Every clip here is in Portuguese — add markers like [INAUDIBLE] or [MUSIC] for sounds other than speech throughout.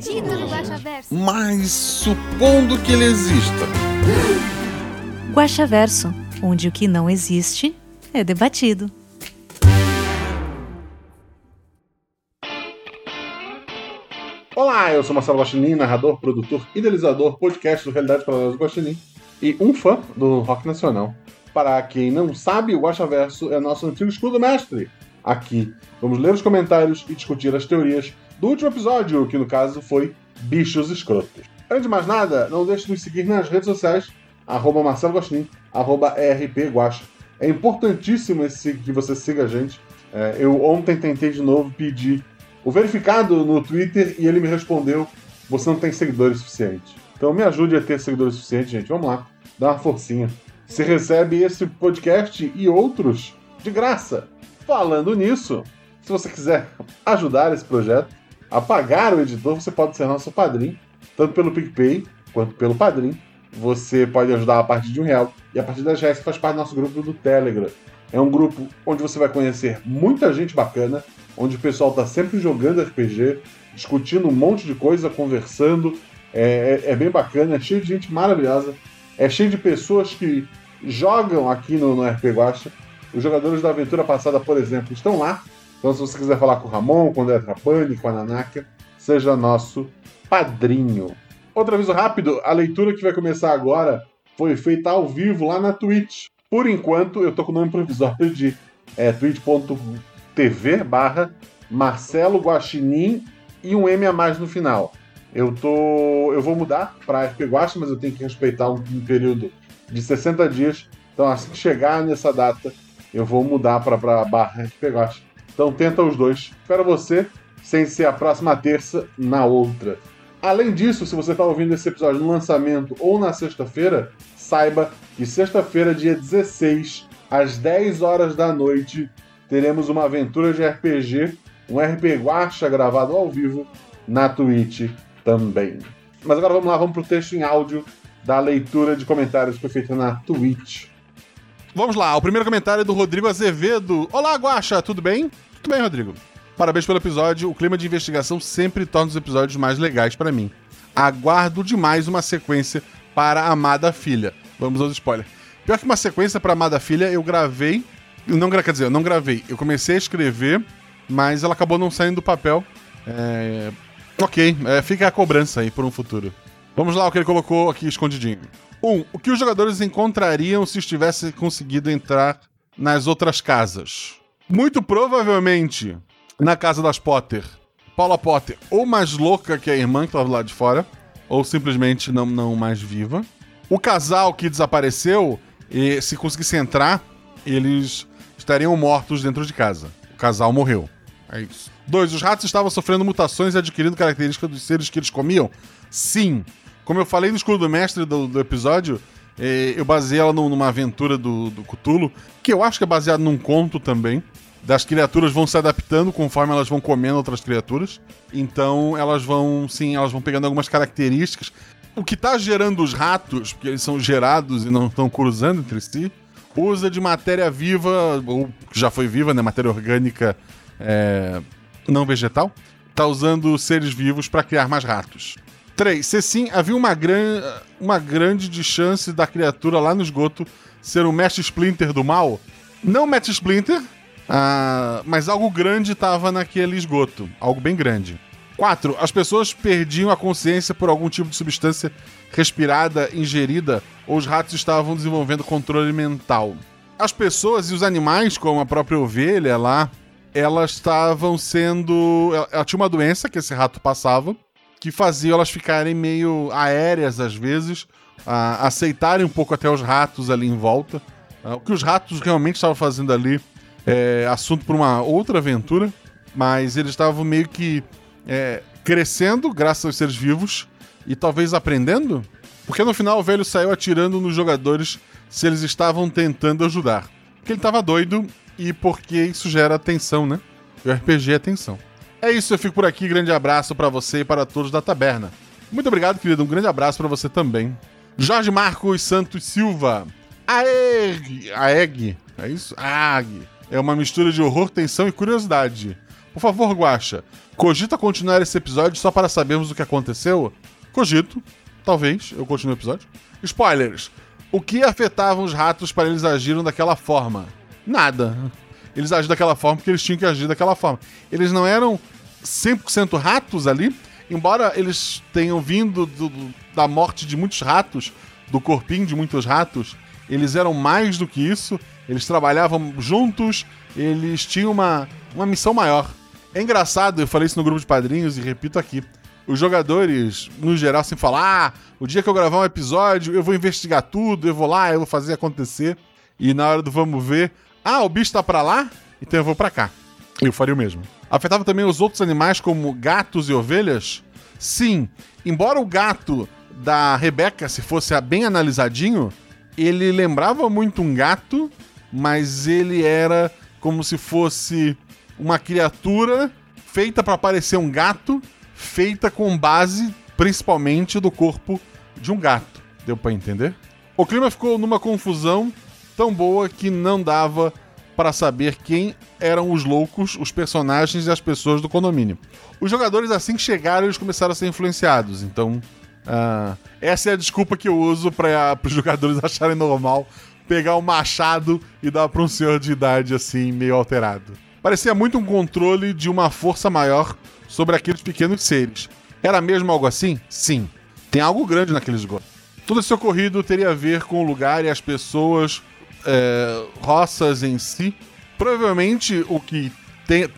Guaxaverso. Mas supondo que ele exista. Guaxaverso, onde o que não existe é debatido. Olá, eu sou Marcelo Guaxinim, narrador, produtor, idealizador, podcast do Realidade Paralela do Guaxinim e um fã do rock nacional. Para quem não sabe, o Guaxaverso é nosso antigo escudo mestre. Aqui, vamos ler os comentários e discutir as teorias do último episódio, que no caso foi Bichos Escrotos. Antes de mais nada, não deixe de nos seguir nas redes sociais, arroba Marcelo Guaxinim, arroba rpguaxa. É importantíssimo esse, que você siga a gente. É, eu ontem tentei de novo pedir o verificado no Twitter e ele me respondeu: você não tem seguidores suficientes. Então me ajude a ter seguidores suficientes, gente. Vamos lá, dá uma forcinha. Você recebe esse podcast e outros de graça. Falando nisso, se você quiser [LAUGHS] ajudar esse projeto a pagar o editor, você pode ser nosso padrinho, tanto pelo PicPay quanto pelo Padrim. Você pode ajudar a partir de um real. E a partir reais você faz parte do nosso grupo do Telegram. É um grupo onde você vai conhecer muita gente bacana, onde o pessoal está sempre jogando RPG, discutindo um monte de coisa, conversando. É, é- é bem bacana, é cheio de gente maravilhosa. É cheio de pessoas que jogam aqui no, no RP Guacha. Os jogadores da aventura passada, por exemplo, estão lá. Então, se você quiser falar com o Ramon, com o André Trapani, com a Nanaka, seja nosso padrinho. Outro aviso rápido: a leitura que vai começar agora foi feita ao vivo lá na Twitch. Por enquanto, eu tô com o nome provisório de é, twitch.tv barra Marcelo Guaxinim e um M a mais no final. Eu tô. Eu vou mudar para RP Guaxa, mas eu tenho que respeitar um, um período de 60 dias. Então, assim que chegar nessa data, eu vou mudar para barra RP Guaxa. Então, tenta os dois. Espero você, sem ser a próxima terça, na outra. Além disso, se você está ouvindo esse episódio no lançamento ou na sexta-feira, saiba que sexta-feira, dia 16, às 10 horas da noite, teremos uma aventura de RPG, um RP Guacha gravado ao vivo na Twitch também. Mas agora vamos lá, vamos pro texto em áudio da leitura de comentários que foi feita na Twitch. Vamos lá, o primeiro comentário é do Rodrigo Azevedo. Olá, Guaxa, tudo bem? Tudo bem, Rodrigo. Parabéns pelo episódio. O clima de investigação sempre torna os episódios mais legais pra mim. Aguardo demais uma sequência para Amada Filha. Vamos aos spoilers. Pior que uma sequência para Amada Filha, eu gravei. Não, quer dizer, eu não gravei. Eu comecei a escrever, mas ela acabou não saindo do papel. É, Ok, é, fica a cobrança aí por um futuro. Vamos lá, o que ele colocou aqui escondidinho. 1. Um, o que os jogadores encontrariam se estivesse conseguido entrar nas outras casas? Muito provavelmente na casa das Potter. Paula Potter, ou mais louca que a irmã que estava lá de fora, ou simplesmente não, não mais viva. O casal que desapareceu, e se conseguisse entrar, eles estariam mortos dentro de casa. O casal morreu. É isso. Dois, os ratos estavam sofrendo mutações e adquirindo características dos seres que eles comiam? Sim. Como eu falei no escudo do mestre do, do episódio, eu baseei ela num- numa aventura do, do Cthulhu, que eu acho que é baseado num conto também. Das criaturas vão se adaptando conforme elas vão comendo outras criaturas. Então elas vão, sim, elas vão pegando algumas características. O que tá gerando os ratos, porque eles são gerados e não estão cruzando entre si, usa de matéria viva, ou já foi viva, né? Matéria orgânica é, não vegetal. Tá usando seres vivos para criar mais ratos. 3. Se sim, havia uma, gran... uma grande de chance da criatura lá no esgoto ser um Mestre Splinter do mal. Não Mestre Splinter, ah, mas algo grande estava naquele esgoto. Algo bem grande. 4. As pessoas perdiam a consciência por algum tipo de substância respirada, ingerida, ou os ratos estavam desenvolvendo controle mental. As pessoas e os animais, como a própria ovelha lá, elas estavam sendo. Ela, ela tinha uma doença que esse rato passava, que fazia elas ficarem meio aéreas às vezes, a aceitarem um pouco até os ratos ali em volta. Ah, o que os ratos realmente estavam fazendo ali é assunto para uma outra aventura, mas eles estavam meio que é, crescendo graças aos seres vivos e talvez aprendendo? Porque no final o velho saiu atirando nos jogadores se eles estavam tentando ajudar. Porque ele estava doido e porque isso gera tensão, né? O RPG é tensão. É isso, eu fico por aqui. Grande abraço para você e para todos da taberna. Muito obrigado, querido. Um grande abraço para você também. Jorge Marcos Santos Silva. Aeg. Aeg. É isso? Aeg. É uma mistura de horror, tensão e curiosidade. Por favor, Guaxa, cogita continuar esse episódio só para sabermos o que aconteceu? Cogito. Talvez eu continue o episódio. Spoilers. O que afetava os ratos para eles agirem daquela forma? Nada. Eles agiram daquela forma porque eles tinham que agir daquela forma. Eles não eram 100% ratos ali, embora eles tenham vindo do- da morte de muitos ratos, do corpinho de muitos ratos, eles eram mais do que isso. Eles trabalhavam juntos, eles tinham uma, uma missão maior. É engraçado, eu falei isso no grupo de padrinhos e repito aqui. Os jogadores, no geral, sempre falam: ah, o dia que eu gravar um episódio, eu vou investigar tudo, eu vou lá, eu vou fazer acontecer. E na hora do vamos ver, ah, o bicho tá pra lá, então eu vou pra cá. Eu faria o mesmo. Afetava também os outros animais, como gatos e ovelhas? Sim, embora o gato da Rebeca, se fosse bem analisadinho, ele lembrava muito um gato, mas ele era como se fosse uma criatura feita para parecer um gato, feita com base principalmente do corpo de um gato. Deu para entender? O clima ficou numa confusão tão boa que não dava para saber quem eram os loucos, os personagens e as pessoas do condomínio. Os jogadores, assim que chegaram, eles começaram a ser influenciados. Então, ah, essa é a desculpa que eu uso para os jogadores [LAUGHS] acharem normal pegar o machado e dar para um senhor de idade assim, meio alterado. Parecia muito um controle de uma força maior sobre aqueles pequenos seres. Era mesmo algo assim? Sim. Tem algo grande naquele esgoto. Todo esse ocorrido teria a ver com o lugar e as pessoas, é, roças em si. Provavelmente o que tem-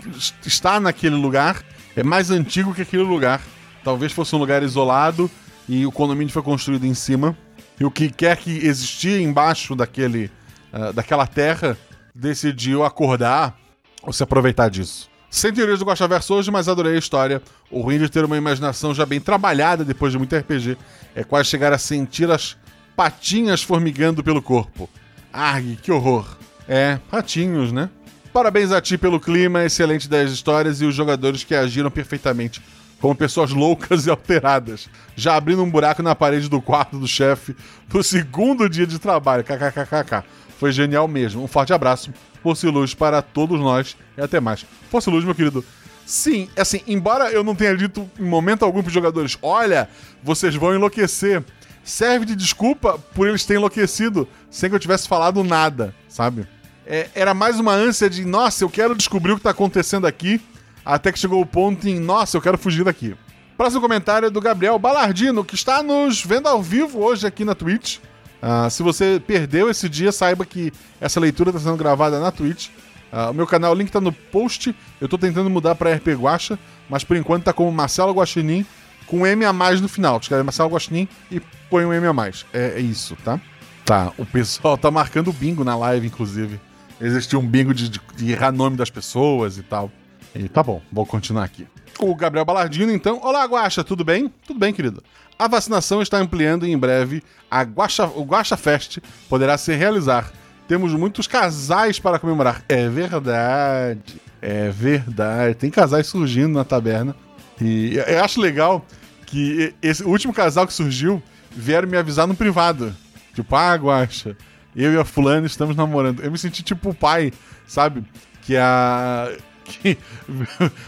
está naquele lugar é mais antigo que aquele lugar. Talvez fosse um lugar isolado e o condomínio foi construído em cima. E o que quer que existia embaixo daquele, ah, daquela terra decidiu acordar ou se aproveitar disso. Sem teorias do Guaxaverso hoje, mas adorei a história. O ruim de ter uma imaginação já bem trabalhada depois de muito RPG é quase chegar a sentir as patinhas formigando pelo corpo. Arg, que horror. É, patinhos, né? Parabéns a ti pelo clima, excelente das histórias e os jogadores que agiram perfeitamente como pessoas loucas e alteradas, já abrindo um buraco na parede do quarto do chefe no segundo dia de trabalho. KKKKK. Foi genial mesmo. Um forte abraço, Força Luz para todos nós e até mais. Força Luz, meu querido. Sim, assim, embora eu não tenha dito em momento algum pros jogadores, olha, vocês vão enlouquecer, serve de desculpa por eles terem enlouquecido sem que eu tivesse falado nada, sabe? É, era mais uma ânsia de, nossa, eu quero descobrir o que tá acontecendo aqui, até que chegou o ponto em, nossa, eu quero fugir daqui. Próximo comentário é do Gabriel Balardino, que está nos vendo ao vivo hoje aqui na Twitch. Ah, se você perdeu esse dia, saiba que essa leitura está sendo gravada na Twitch. Ah, o meu canal, o link tá no post. Eu tô tentando mudar pra RP Guacha, mas por enquanto tá como Marcelo Guaxinim, com M a mais no final. Escreve Marcelo Guaxinim e põe um M a mais. É, é isso, tá? Tá, o pessoal tá marcando bingo na live, inclusive. Existiu um bingo de, de, de errar nome das pessoas e tal. E tá bom, vou continuar aqui. O Gabriel Balardino, então. Olá, Guaxa, tudo bem? Tudo bem, querido. A vacinação está ampliando e em breve a Guaxa, o Guaxa Fest poderá se realizar. Temos muitos casais para comemorar. É verdade. É verdade. Tem casais surgindo na taberna. E eu acho legal que esse último casal que surgiu vieram me avisar no privado. Tipo, ah, Guaxa, eu e a fulana estamos namorando. Eu me senti tipo o pai, sabe? Que a. [LAUGHS] Que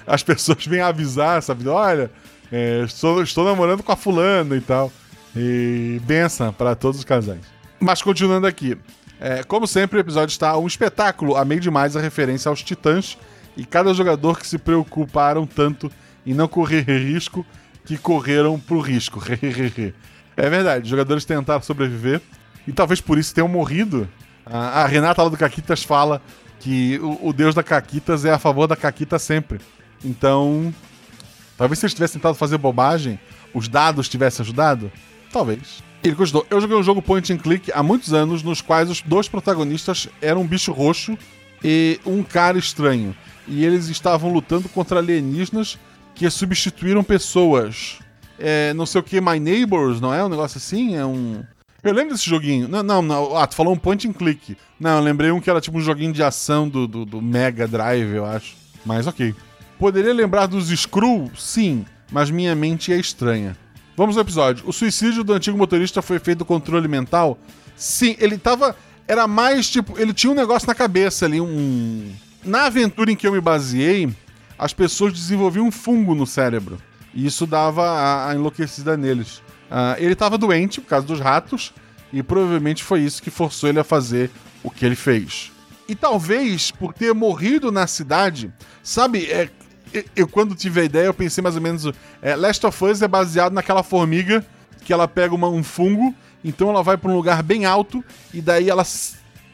as pessoas vêm avisar, sabe? Olha, é, estou, estou namorando com a fulana e tal. E benção para todos os casais. Mas continuando aqui. É, como sempre, o episódio está um espetáculo. Amei demais a referência aos titãs e cada jogador que se preocuparam tanto em não correr risco que correram pro risco. [LAUGHS] é verdade, os jogadores tentaram sobreviver e talvez por isso tenham morrido. A, Renata lá do Caquitas fala que o, o deus da Caquitas é a favor da Caquita sempre. Então, talvez se eles tivessem tentado fazer bobagem, os dados tivessem ajudado? Talvez. Ele continuou. Eu joguei um jogo point and click há muitos anos, nos quais os dois protagonistas eram um bicho roxo e um cara estranho. E eles estavam lutando contra alienígenas que substituíram pessoas. É, não sei o que, My Neighbors, não é? Um negócio assim? É um. Eu lembro desse joguinho. Não, não, não. Ah, tu falou um point and click. Não, eu lembrei um que era tipo um joguinho de ação do, do, do Mega Drive, eu acho. Mas ok. Poderia lembrar dos Screw? Sim, mas minha mente é estranha. Vamos ao episódio. O suicídio do antigo motorista foi feito do controle mental? Sim, ele tava. Era mais tipo. Ele tinha um negócio na cabeça ali, um. Na aventura em que eu me baseei, as pessoas desenvolviam um fungo no cérebro. E isso dava a, a enlouquecida neles. Uh, ele estava doente por causa dos ratos, e provavelmente foi isso que forçou ele a fazer o que ele fez. E talvez por ter morrido na cidade, sabe, é, eu quando tive a ideia, eu pensei mais ou menos. É, Last of Us é baseado naquela formiga que ela pega uma, um fungo, então ela vai para um lugar bem alto e daí ela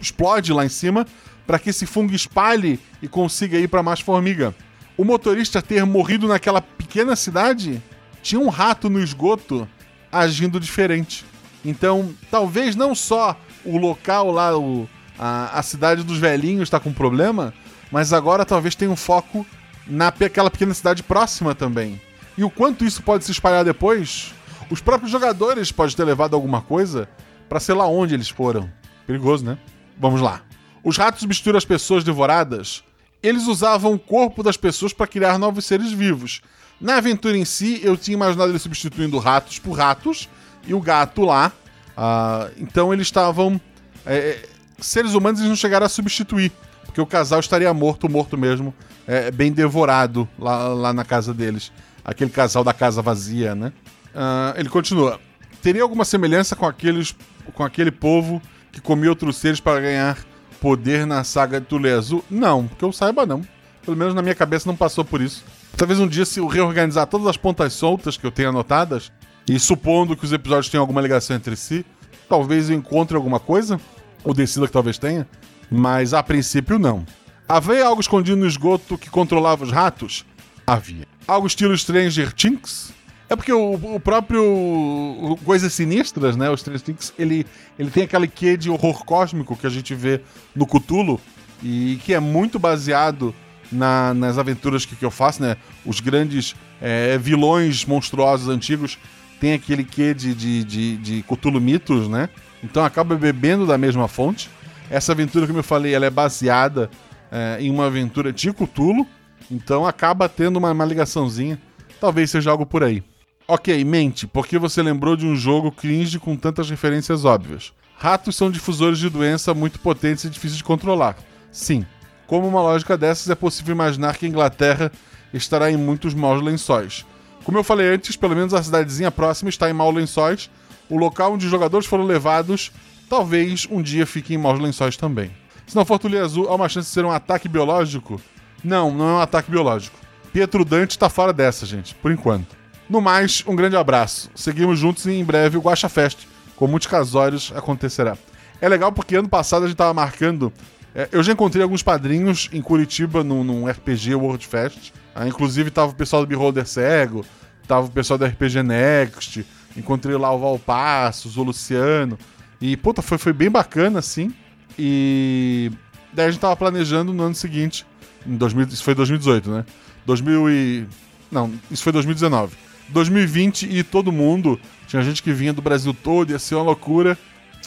explode lá em cima para que esse fungo espalhe e consiga ir para mais formiga. O motorista ter morrido naquela pequena cidade tinha um rato no esgoto agindo diferente. Então, talvez não só o local lá, o, a, a cidade dos velhinhos está com problema, mas agora talvez tenha um foco naquela pequena cidade próxima também. E o quanto isso pode se espalhar depois, os próprios jogadores podem ter levado alguma coisa para sei lá onde eles foram. Perigoso, né? Vamos lá. Os ratos misturam as pessoas devoradas. Eles usavam o corpo das pessoas para criar novos seres vivos. Na aventura em si, eu tinha imaginado eles substituindo ratos por ratos e o gato lá. Uh, então eles estavam. É, seres humanos eles não chegaram a substituir, porque o casal estaria morto, morto mesmo, é, bem devorado lá, lá na casa deles. Aquele casal da casa vazia, né? Uh, ele continua. Teria alguma semelhança com aqueles com aquele povo que comia outros seres para ganhar poder na saga de Tule Azul? Não, que eu saiba não. Pelo menos na minha cabeça não passou por isso. Talvez um dia, se eu reorganizar todas as pontas soltas que eu tenho anotadas, e supondo que os episódios tenham alguma ligação entre si, talvez eu encontre alguma coisa, ou decida que talvez tenha, mas a princípio não. Havia algo escondido no esgoto que controlava os ratos? Havia. Algo estilo Stranger Things? É porque o, o próprio Coisas Sinistras, né? O Stranger Things, ele, ele tem aquele quê de horror cósmico que a gente vê no Cthulhu e que é muito baseado na, nas aventuras que, que, eu faço, né? Os grandes é, vilões monstruosos antigos têm aquele quê de, de, de, de Cthulhu mitos, né? Então acaba bebendo da mesma fonte. Essa aventura, como eu falei, ela é baseada é, em uma aventura de Cthulhu, então acaba tendo uma, uma ligaçãozinha. Talvez seja algo por aí. Ok, mente, por que você lembrou de um jogo cringe com tantas referências óbvias? Ratos são difusores de doença muito potentes e difíceis de controlar. Sim. Como uma lógica dessas, é possível imaginar que a Inglaterra estará em muitos maus lençóis. Como eu falei antes, pelo menos a cidadezinha próxima está em maus lençóis. O local onde os jogadores foram levados, talvez um dia fique em maus lençóis também. Se não for Tulha Azul, há uma chance de ser um ataque biológico? Não, não é um ataque biológico. Pietro Dante tá fora dessa, gente, por enquanto. No mais, um grande abraço. Seguimos juntos e em breve o Guacha Fest, com muitos casórios, acontecerá. É legal porque ano passado a gente tava marcando. É, eu já encontrei alguns padrinhos em Curitiba num, num RPG World Fest. Ah, inclusive tava o pessoal do Beholder Cego, tava o pessoal do RPG Next. Encontrei lá o Valpassos, o Luciano. E, puta, foi, foi bem bacana, assim. E daí a gente tava planejando no ano seguinte, em 2000, isso foi 2018, né? 2000 e... Não, isso foi 2019. 2020 e todo mundo, tinha gente que vinha do Brasil todo, ia ser uma loucura,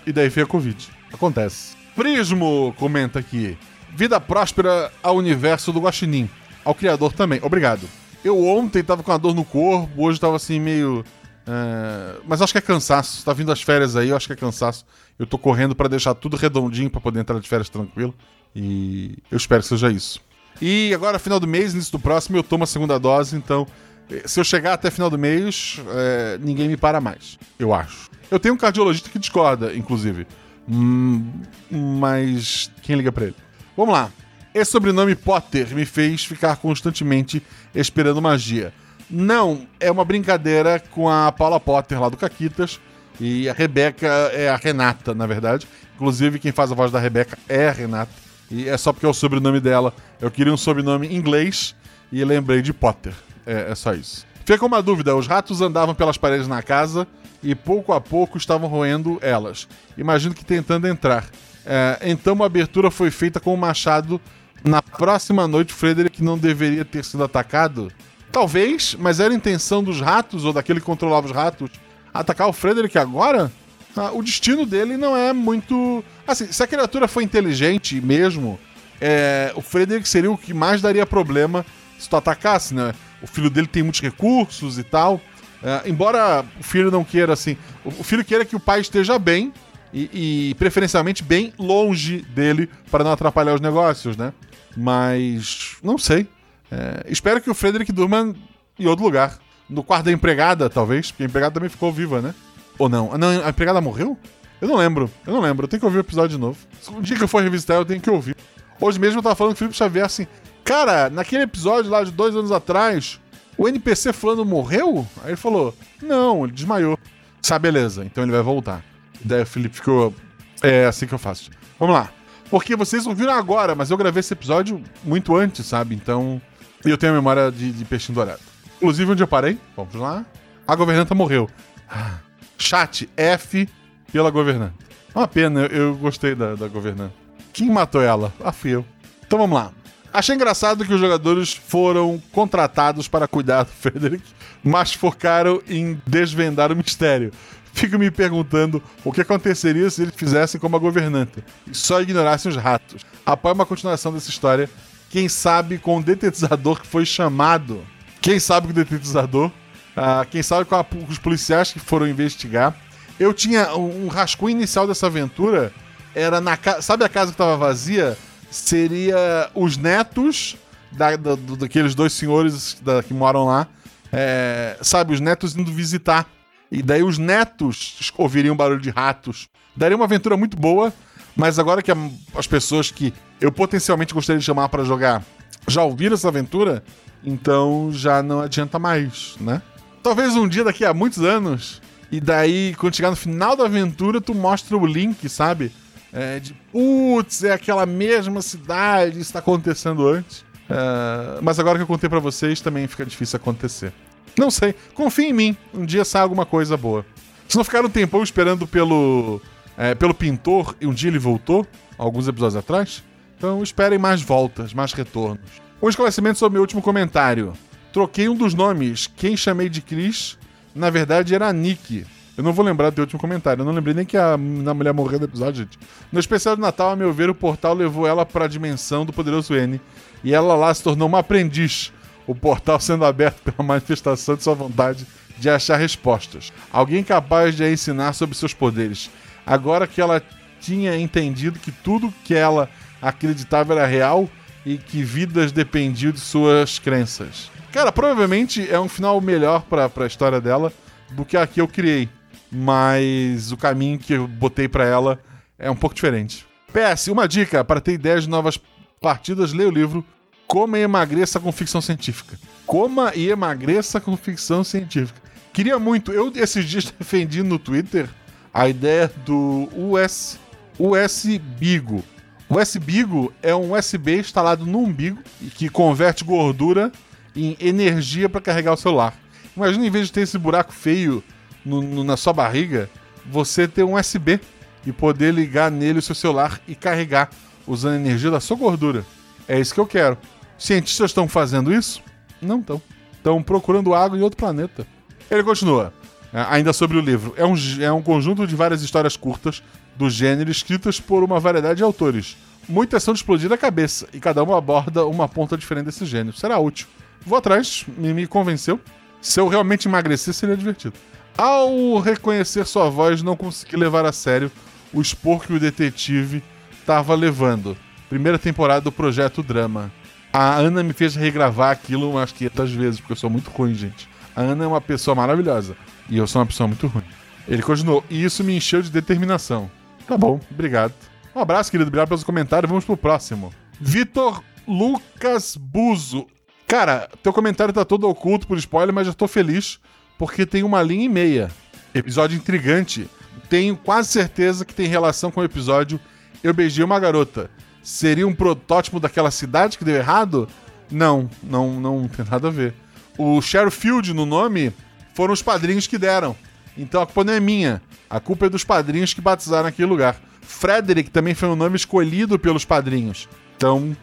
e daí veio a Covid. Acontece. Prismo comenta aqui. Vida próspera ao universo do Guaxinim. Ao criador também. Obrigado. Eu ontem tava com uma dor no corpo, hoje tava assim meio... É... Mas acho que é cansaço. Tá vindo as férias aí, eu acho que é cansaço. Eu tô correndo para deixar tudo redondinho para poder entrar de férias tranquilo. E eu espero que seja isso. E agora, final do mês, início do próximo, eu tomo a segunda dose, então eh, se eu chegar até final do mês, é, ninguém me para mais. Eu acho. Eu tenho um cardiologista que discorda, inclusive. Hum, mas quem liga para ele? Vamos lá. Esse sobrenome Potter me fez ficar constantemente esperando magia. Não, é uma brincadeira com a Paula Potter lá do Caquitas e a Rebeca é a Renata, na verdade. Inclusive, quem faz a voz da Rebeca é a Renata. E é só porque é o sobrenome dela. Eu queria um sobrenome inglês e lembrei de Potter. É, é só isso. Fica uma dúvida: os ratos andavam pelas paredes na casa e pouco a pouco estavam roendo elas. Imagino que tentando entrar. É, então uma abertura foi feita com o machado. Na próxima noite, Frederick não deveria ter sido atacado. Talvez, mas era a intenção dos ratos, ou daquele que controlava os ratos, atacar o Frederick agora? Ah, o destino dele não é muito. Assim, se a criatura for inteligente mesmo, é, o Frederick seria o que mais daria problema se tu atacasse, né? O filho dele tem muitos recursos e tal. É, embora o filho não queira, assim. O, filho queira que o pai esteja bem e, e preferencialmente bem longe dele para não atrapalhar os negócios, né? Mas. Não sei. É, espero que o Frederick durma em outro lugar. No quarto da empregada, talvez, porque a empregada também ficou viva, né? Ou não? Não, a empregada morreu? Eu não lembro. Eu não lembro. Eu tenho que ouvir o episódio de novo. Um dia que eu for revisitar, eu tenho que ouvir. Hoje mesmo eu tava falando com o Felipe Xavier assim. Cara, naquele episódio lá de dois anos atrás, o NPC fulano morreu? Aí ele falou: Não, ele desmaiou. Sabe, beleza, então ele vai voltar. Daí o Felipe ficou. É assim que eu faço. Vamos lá. Porque vocês ouviram agora, mas eu gravei esse episódio muito antes, sabe? Então. Eu tenho a memória de, de peixinho dourado. Inclusive, onde eu parei, vamos lá. A governanta morreu. Ah, Chat F pela governanta. Uma pena, eu, eu gostei da, da governanta. Quem matou ela? Ah, fui eu. Então vamos lá. Achei engraçado que os jogadores foram contratados para cuidar do Frederick, mas focaram em desvendar o mistério. Fico me perguntando o que aconteceria se eles fizessem como a governanta e só ignorassem os ratos. Apoio uma continuação dessa história. Quem sabe com o detetizador que foi chamado. Quem sabe com o detetizador. Ah, quem sabe com a- os policiais que foram investigar. Eu tinha um um rascunho inicial dessa aventura. Era na casa. Sabe a casa que estava vazia? Seria os netos da, da- daqueles dois senhores da- que moram lá. É, sabe, os netos indo visitar. E daí os netos ouviriam barulho de ratos. Daria uma aventura muito boa, mas agora que as pessoas que eu potencialmente gostaria de chamar para jogar já ouviram essa aventura, então já não adianta mais, né? Talvez um dia daqui a muitos anos, e daí quando chegar no final da aventura, tu mostra o link, sabe? É, de putz, é aquela mesma cidade, isso tá acontecendo antes. É, mas agora que eu contei pra vocês, também fica difícil acontecer. Não sei, confia em mim, um dia sai alguma coisa boa. Se não ficaram um tempão esperando pelo, é, pelo pintor e um dia ele voltou, alguns episódios atrás, então esperem mais voltas, mais retornos. Um esclarecimento sobre meu último comentário. Troquei um dos nomes. Quem chamei de Chris, na verdade, era Nick. Eu não vou lembrar do teu último comentário. Eu não lembrei nem que a, a mulher morreu no episódio, gente. No especial de Natal, a meu ver, o portal levou ela para a dimensão do poderoso N. E ela lá se tornou uma aprendiz. O portal sendo aberto pela manifestação de sua vontade de achar respostas. Alguém capaz de a ensinar sobre seus poderes. Agora que ela tinha entendido que tudo que ela acreditava era real e que vidas dependiam de suas crenças. Cara, provavelmente é um final melhor pra, pra história dela do que a que eu criei. Mas o caminho que eu botei pra ela é um pouco diferente. PS, uma dica para ter ideias de novas partidas, leia o livro Coma e Emagreça com Ficção Científica. Coma e Emagreça com Ficção Científica. Queria muito, eu esses dias [LAUGHS] defendi no Twitter a ideia do US, USB-Bigo. O USB-Bigo é um USB instalado no umbigo que converte gordura em energia para carregar o celular. Imagina, em vez de ter esse buraco feio no- no- na sua barriga, você ter um USB e poder ligar nele o seu celular e carregar usando a energia da sua gordura. É isso que eu quero. Cientistas estão fazendo isso? Não estão. Estão procurando água em outro planeta. Ele continua. É, Ainda sobre o livro. É um, é um conjunto de várias histórias curtas do gênero escritas por uma variedade de autores. Muitas são de explodir a cabeça, e cada uma aborda uma ponta diferente desse gênero. Será útil. Vou atrás, me, me convenceu. Se eu realmente emagrecer, seria divertido. Ao reconhecer sua voz, não consegui levar a sério o expor que o detetive estava levando. Primeira temporada do Projeto Drama. A Ana me fez regravar aquilo umas 500 vezes, porque eu sou muito ruim, gente. A Ana é uma pessoa maravilhosa. E eu sou uma pessoa muito ruim. Ele continuou, e isso me encheu de determinação. Tá bom, obrigado. Um abraço, querido. Obrigado pelos comentários. Vamos pro próximo. Vitor Lucas Buzo. Cara, teu comentário tá todo oculto por spoiler, mas eu tô feliz porque tem uma linha e meia. Episódio intrigante. Tenho quase certeza que tem relação com o episódio Eu Beijei uma Garota. Seria um protótipo daquela cidade que deu errado? Não, não, não tem nada a ver. O Sherifield no nome foram os padrinhos que deram. Então a culpa não é minha. A culpa é dos padrinhos que batizaram aquele lugar. Frederick também foi um nome escolhido pelos padrinhos. Então,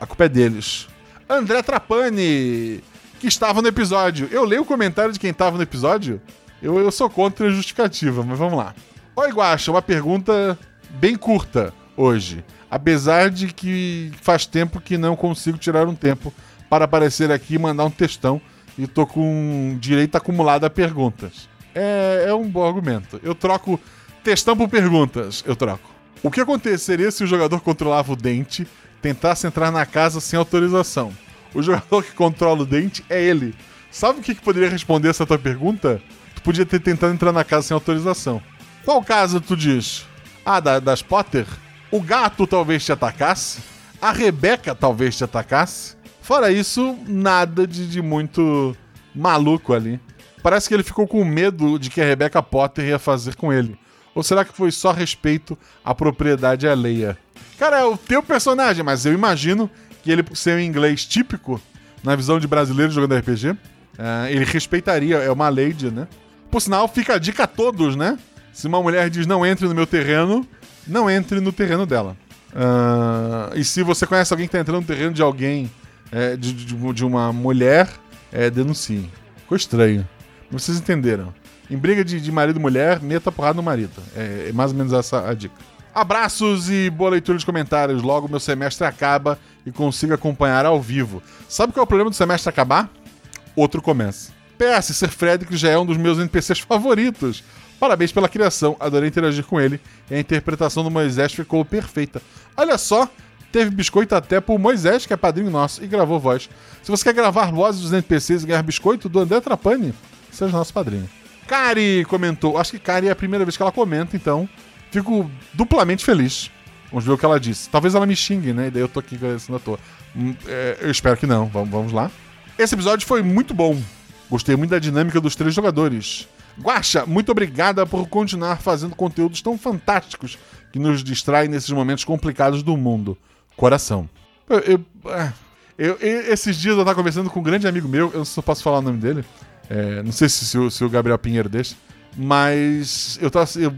a culpa é deles. André Trapani. Que estava no episódio. Eu leio o comentário de quem estava no episódio? Eu, eu sou contra a justificativa, mas vamos lá. Oi, Guaxa, uma pergunta bem curta hoje. Apesar de que faz tempo que não consigo tirar um tempo para aparecer aqui e mandar um textão e tô com direito acumulado a perguntas. É, é um bom argumento. Eu troco textão por perguntas. Eu troco. O que aconteceria se o jogador controlava o dente, tentasse entrar na casa sem autorização? O jogador que controla o dente é ele. Sabe o que, que poderia responder essa tua pergunta? Tu podia ter tentado entrar na casa sem autorização. Qual casa tu diz? Ah, da, das Potter? O gato talvez te atacasse? A Rebeca talvez te atacasse? Fora isso, nada de, de muito maluco ali. Parece que ele ficou com medo de que a Rebecca Potter ia fazer com ele. Ou será que foi só respeito à propriedade alheia? Cara, é o teu personagem, mas eu imagino que ele, por ser um inglês típico, na visão de brasileiro jogando RPG, é, ele respeitaria, é uma lady, né? Por sinal, fica a dica a todos, né? Se uma mulher diz não entre no meu terreno, não entre no terreno dela. Uh, e se você conhece alguém que tá entrando no terreno de alguém é, de, de, de, uma mulher, é, denuncie. Ficou estranho. Vocês entenderam. Em briga de, de marido e mulher, meta porrada no marido. É, é, mais ou menos essa a dica. Abraços e boa leitura de comentários. Logo meu semestre acaba e consigo acompanhar ao vivo. Sabe qual é o problema do semestre acabar? Outro começa. PS, Ser Frederick já é um dos meus NPCs favoritos. Parabéns pela criação, adorei interagir com ele e a interpretação do Moisés ficou perfeita. Olha só, Teve biscoito até pro Moisés, que é padrinho nosso, e gravou voz. Se você quer gravar vozes dos NPCs e ganhar biscoito do André Trapani, seja nosso padrinho. Kari comentou. Acho que Kari é a primeira vez que ela comenta, então fico duplamente feliz. Vamos ver o que ela disse. Talvez ela me xingue, né? E daí eu tô aqui agradecendo à toa. É, eu espero que não. Vamos, vamos lá. Esse episódio foi muito bom. Gostei muito da dinâmica dos três jogadores. Guaxa, muito obrigada por continuar fazendo conteúdos tão fantásticos que nos distraem nesses momentos complicados do mundo coração. Eu, eu, é, eu, esses dias eu tava conversando com um grande amigo meu, eu não posso falar o nome dele. É, não sei se, se, o, se, o, Gabriel Pinheiro deixa, mas eu tava eu,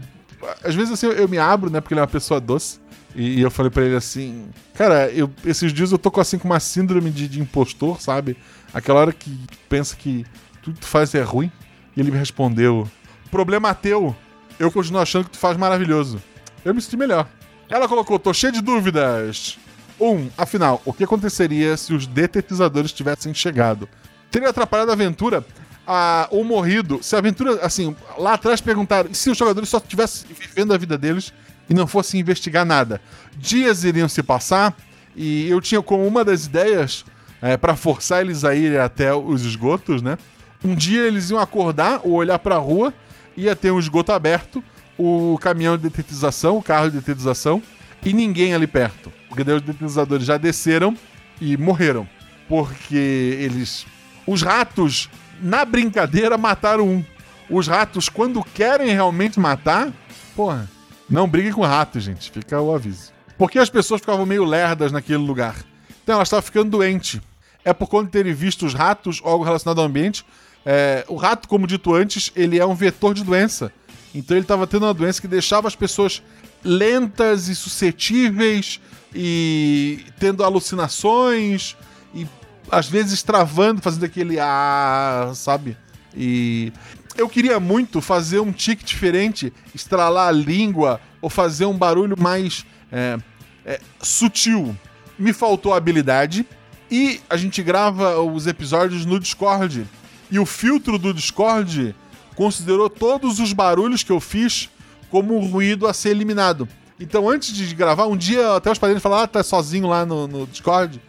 às vezes assim, eu, me abro, né, porque ele é uma pessoa doce. E, e eu falei para ele assim, cara, eu, esses dias eu tô com assim com uma síndrome de, de impostor, sabe? Aquela hora que pensa que tudo que tu faz é ruim. E ele me respondeu: Problema teu, eu continuo achando que tu faz maravilhoso. Eu me senti melhor. Ela colocou: tô cheio de dúvidas. Um, afinal, o que aconteceria se os detetizadores tivessem chegado? Teria atrapalhado a aventura a, ou morrido se a aventura, assim, lá atrás perguntaram se os jogadores só estivessem vivendo a vida deles e não fossem investigar nada? Dias iriam se passar e eu tinha como uma das ideias é, para forçar eles a irem até os esgotos, né? Um dia eles iam acordar ou olhar para a rua, ia ter um esgoto aberto, o caminhão de detetização, o carro de detetização e ninguém ali perto. Porque daí os detetizadores já desceram e morreram. Porque eles. Os ratos, na brincadeira, mataram um. Os ratos, quando querem realmente matar, porra, não briguem com ratos, gente. Fica o aviso. Porque as pessoas ficavam meio lerdas naquele lugar. Então elas estavam ficando doentes. É por conta de terem visto os ratos ou algo relacionado ao ambiente. É, o rato, como dito antes, ele é um vetor de doença. Então ele estava tendo uma doença que deixava as pessoas lentas e suscetíveis e tendo alucinações e às vezes travando, fazendo aquele ah, sabe? E eu queria muito fazer um tique diferente, estralar a língua ou fazer um barulho mais é, é, sutil. Me faltou habilidade e a gente grava os episódios no Discord. E o filtro do Discord considerou todos os barulhos que eu fiz como um ruído a ser eliminado. Então, antes de gravar, um dia até os padrinhos falaram, ah, tá sozinho lá no, no Discord.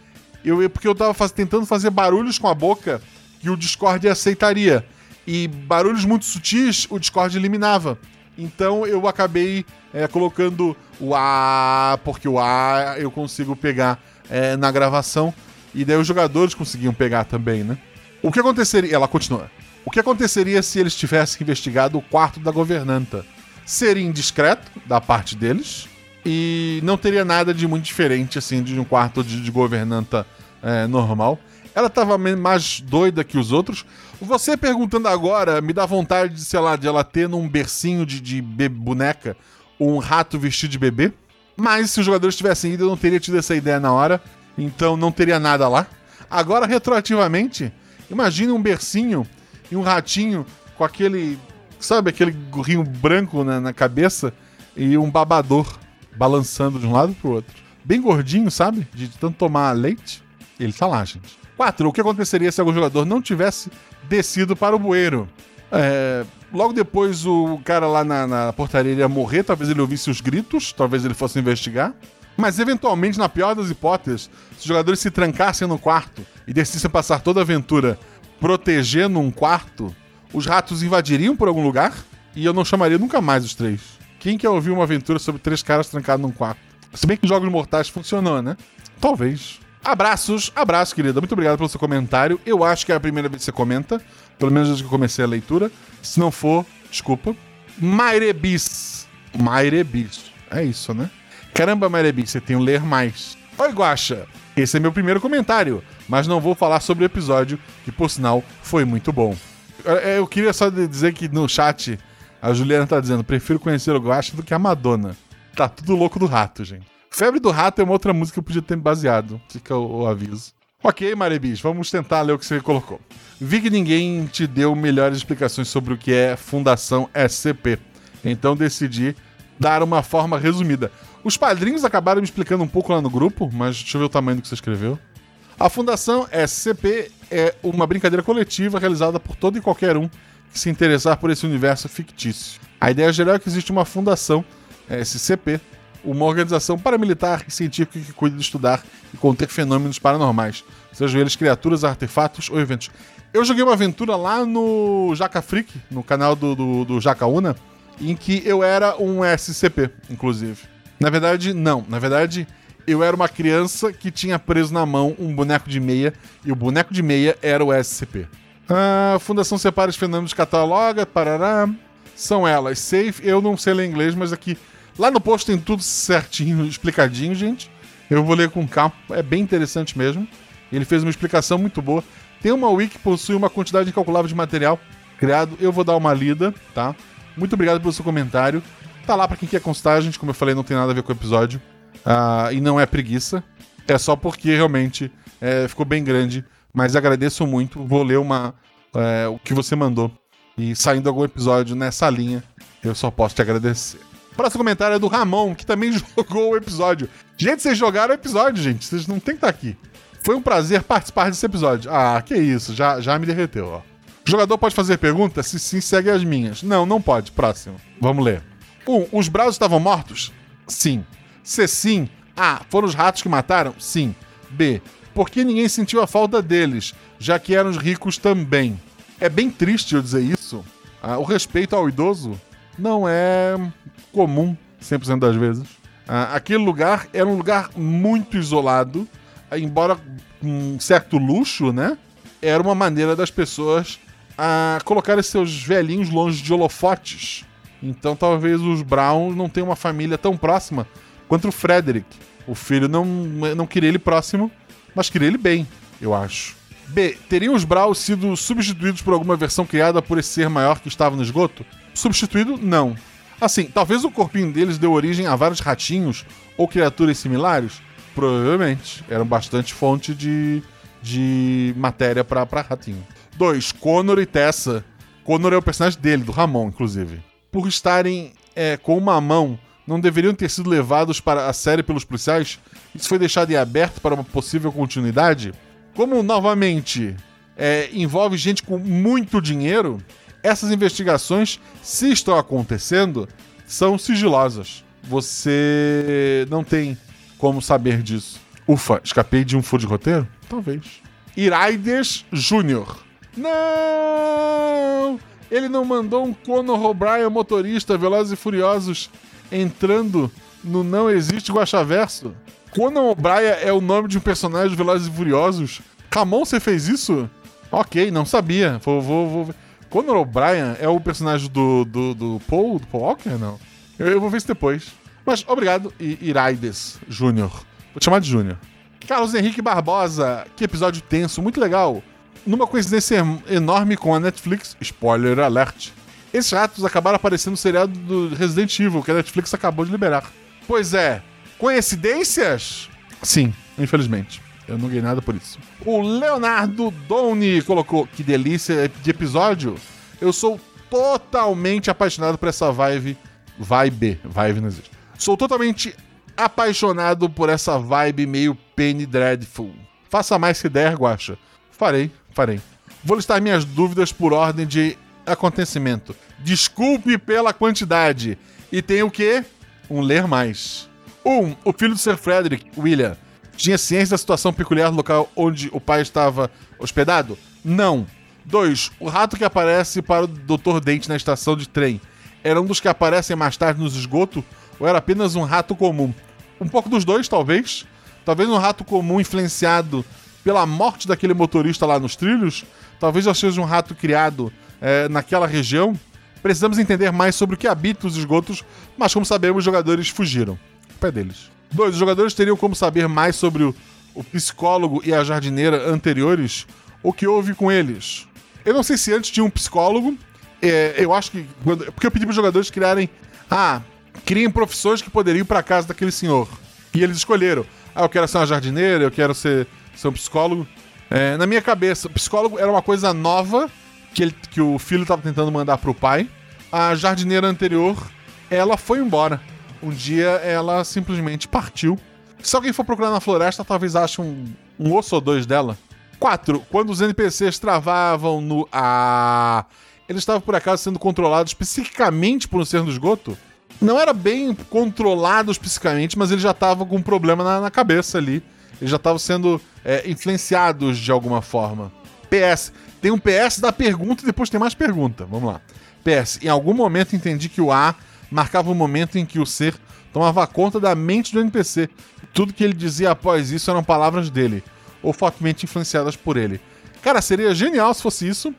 Eu, porque eu tava faz, tentando fazer barulhos com a boca que o Discord aceitaria. E barulhos muito sutis o Discord eliminava. Então eu acabei é, colocando o A, porque o A eu consigo pegar é, na gravação. E daí os jogadores conseguiam pegar também, né? O que aconteceria. Ela continua. O que aconteceria se eles tivessem investigado o quarto da governanta? seria indiscreto da parte deles e não teria nada de muito diferente assim de um quarto de, de governanta é, normal. Ela estava mais doida que os outros. Você perguntando agora me dá vontade de, sei lá, de ela ter num bercinho de, de boneca um rato vestido de bebê. Mas se os jogadores tivessem ido, eu não teria tido essa ideia na hora. Então não teria nada lá. Agora, retroativamente, Imagine um bercinho e um ratinho com aquele. Sabe, aquele gorrinho branco na, na cabeça e um babador balançando de um lado pro outro. Bem gordinho, sabe? De tanto tomar leite. Ele tá lá, gente. 4. O que aconteceria se algum jogador não tivesse descido para o bueiro? É, logo depois o cara lá na, na portaria ia morrer, talvez ele ouvisse os gritos, talvez ele fosse investigar. Mas eventualmente, na pior das hipóteses, se os jogadores se trancassem no quarto e decidissem passar toda a aventura protegendo um quarto, os ratos invadiriam por algum lugar e eu não chamaria nunca mais os três. Quem quer ouvir uma aventura sobre três caras trancados num quarto? Se bem que Jogos Mortais funcionou, né? Talvez. Abraços, abraço, querida. Muito obrigado pelo seu comentário. Eu acho que é a primeira vez que você comenta, pelo menos desde que eu comecei a leitura. Se não for, desculpa. Mairebis. Mairebis. É isso, né? Caramba, Mairebis, você tem um ler mais. Oi, Guaxa. Esse é meu primeiro comentário, mas não vou falar sobre o episódio, que por sinal foi muito bom. Eu, eu queria só dizer que no chat a Juliana tá dizendo: prefiro conhecer o Guaxa do que a Madonna. Tá tudo louco do rato, gente. Febre do Rato é uma outra música que eu podia ter baseado. Fica o, o aviso. Ok, Marebis, vamos tentar ler o que você colocou. Vi que ninguém te deu melhores explicações sobre o que é Fundação SCP. Então decidi dar uma forma resumida. Os padrinhos acabaram me explicando um pouco lá no grupo, mas deixa eu ver o tamanho do que você escreveu. A Fundação SCP é uma brincadeira coletiva realizada por todo e qualquer um se interessar por esse universo fictício. A ideia geral é que existe uma fundação, SCP, uma organização paramilitar e científica que cuida de estudar e conter fenômenos paranormais, sejam eles criaturas, artefatos ou eventos. Eu joguei uma aventura lá no Jaca Freak, no canal do, do, do Jacaúna, em que eu era um SCP, inclusive. Na verdade, não. Na verdade, eu era uma criança que tinha preso na mão um boneco de meia, e o boneco de meia era o SCP. A Fundação Separa os Fenômenos Cataloga, parará. São elas. Safe, eu não sei ler inglês, mas aqui Lá no post tem tudo certinho, [LAUGHS] explicadinho, gente. Eu vou ler com calma, é bem interessante mesmo. Ele fez uma explicação muito boa. Tem uma wiki que possui uma quantidade incalculável de material criado. Eu vou dar uma lida, tá? Muito obrigado pelo seu comentário. Tá lá para quem quer constar, gente. Como eu falei, não tem nada a ver com o episódio. Uh, e não é preguiça. É só porque realmente é, ficou bem grande. Mas agradeço muito. Vou ler uma, é, o que você mandou. E saindo algum episódio nessa linha, eu só posso te agradecer. Próximo comentário é do Ramon, que também [LAUGHS] jogou o episódio. Gente, vocês jogaram o episódio, gente. Vocês não tem que estar tá aqui. Foi um prazer participar desse episódio. Ah, que isso, já, já me derreteu, ó. O jogador pode fazer perguntas? Se sim, segue as minhas. Não, não pode. Próximo. Vamos ler. 1. Um, os Bravos estavam mortos? Sim. Se sim, A. Foram os ratos que mataram? Sim. B. Por que ninguém sentiu a falta deles, já que eram os ricos também? É bem triste eu dizer isso. Ah, o respeito ao idoso não é comum 100% das vezes. Ah, aquele lugar era um lugar muito isolado, embora com um certo luxo, né? Era uma maneira das pessoas a colocarem seus velhinhos longe de holofotes. Então talvez os Browns não tenham uma família tão próxima quanto o Frederick. O filho não, não queria ele próximo, mas queria ele bem, eu acho. B. Teriam os Browns sido substituídos por alguma versão criada por esse ser maior que estava no esgoto? Substituído, não. Assim, talvez o corpinho deles deu origem a vários ratinhos ou criaturas similares. Provavelmente. Eram bastante fonte de, de matéria para ratinho. 2. Connor e Tessa. Connor é o personagem dele, do Ramon, inclusive. Por estarem é, com uma mão, não deveriam ter sido levados para a série pelos policiais? Isso foi deixado em aberto para uma possível continuidade? Como, novamente, é, envolve gente com muito dinheiro, essas investigações, se estão acontecendo, são sigilosas. Você não tem como saber disso. Ufa, escapei de um furo de roteiro? Talvez. Iraides Jr. Não! Ele não mandou um Conor O'Brien motorista Velozes e Furiosos entrando no Não Existe Guaxaverso? Conan O'Brien é o nome de um personagem de Velozes e Furiosos? Camon, você fez isso? Ok, não sabia. Vou, vou, vou... Conor O'Brien é o personagem do, do, do Paul, do Paul Walker? Não. Eu, eu vou ver isso depois. Mas obrigado, Iraides Júnior. Vou te chamar de Júnior. Carlos Henrique Barbosa, que episódio tenso, muito legal. Numa coincidência enorme com a Netflix, spoiler alert, esses ratos acabaram aparecendo no seriado do Resident Evil, que a Netflix acabou de liberar. Pois é, coincidências? Sim, infelizmente. Eu não ganhei nada por isso. O Leonardo Doni colocou: Que delícia de episódio. Eu sou totalmente apaixonado por essa vibe. Vibe. Vibe não existe. Sou totalmente apaixonado por essa vibe meio Penny Dreadful. Faça mais que der, Guacha. Farei, farei. Vou listar minhas dúvidas por ordem de acontecimento. Desculpe pela quantidade. E tem o quê? Um ler mais. 1. Um, o filho do Sir Frederick, William, tinha ciência da situação peculiar do local onde o pai estava hospedado? Não. 2. O rato que aparece para o Dr. Dente na estação de trem era um dos que aparecem mais tarde nos esgotos ou era apenas um rato comum? Um pouco dos dois, talvez. Talvez um rato comum influenciado pela morte daquele motorista lá nos trilhos. Talvez já seja um rato criado é, naquela região. Precisamos entender mais sobre o que habita os esgotos, mas como sabemos, os jogadores fugiram. O pé deles. Dois, os jogadores teriam como saber mais sobre o, o psicólogo e a jardineira anteriores, o que houve com eles. Eu não sei se antes tinha um psicólogo, é, eu acho que. Quando, porque eu pedi para os jogadores criarem. Ah, criem profissões que poderiam ir para casa daquele senhor. E eles escolheram. Ah, eu quero ser uma jardineira, eu quero ser, ser um psicólogo. É, na minha cabeça, psicólogo era uma coisa nova que, ele, que o filho estava tentando mandar pro pai. A jardineira anterior, ela foi embora. Um dia ela simplesmente partiu. Se alguém for procurar na floresta, talvez ache um, um osso ou dois dela. 4. Quando os NPCs travavam no A. Eles estavam por acaso sendo controlados psiquicamente por um ser no esgoto? Não era bem controlados psicicamente, mas eles já estavam com um problema na, na cabeça ali. Eles já estavam sendo é, influenciados de alguma forma. PS. Tem um PS da pergunta e depois tem mais pergunta. Vamos lá. PS. Em algum momento entendi que o A marcava o momento em que o ser tomava conta da mente do NPC. Tudo que ele dizia após isso eram palavras dele, ou fortemente influenciadas por ele. Cara, seria genial se fosse isso,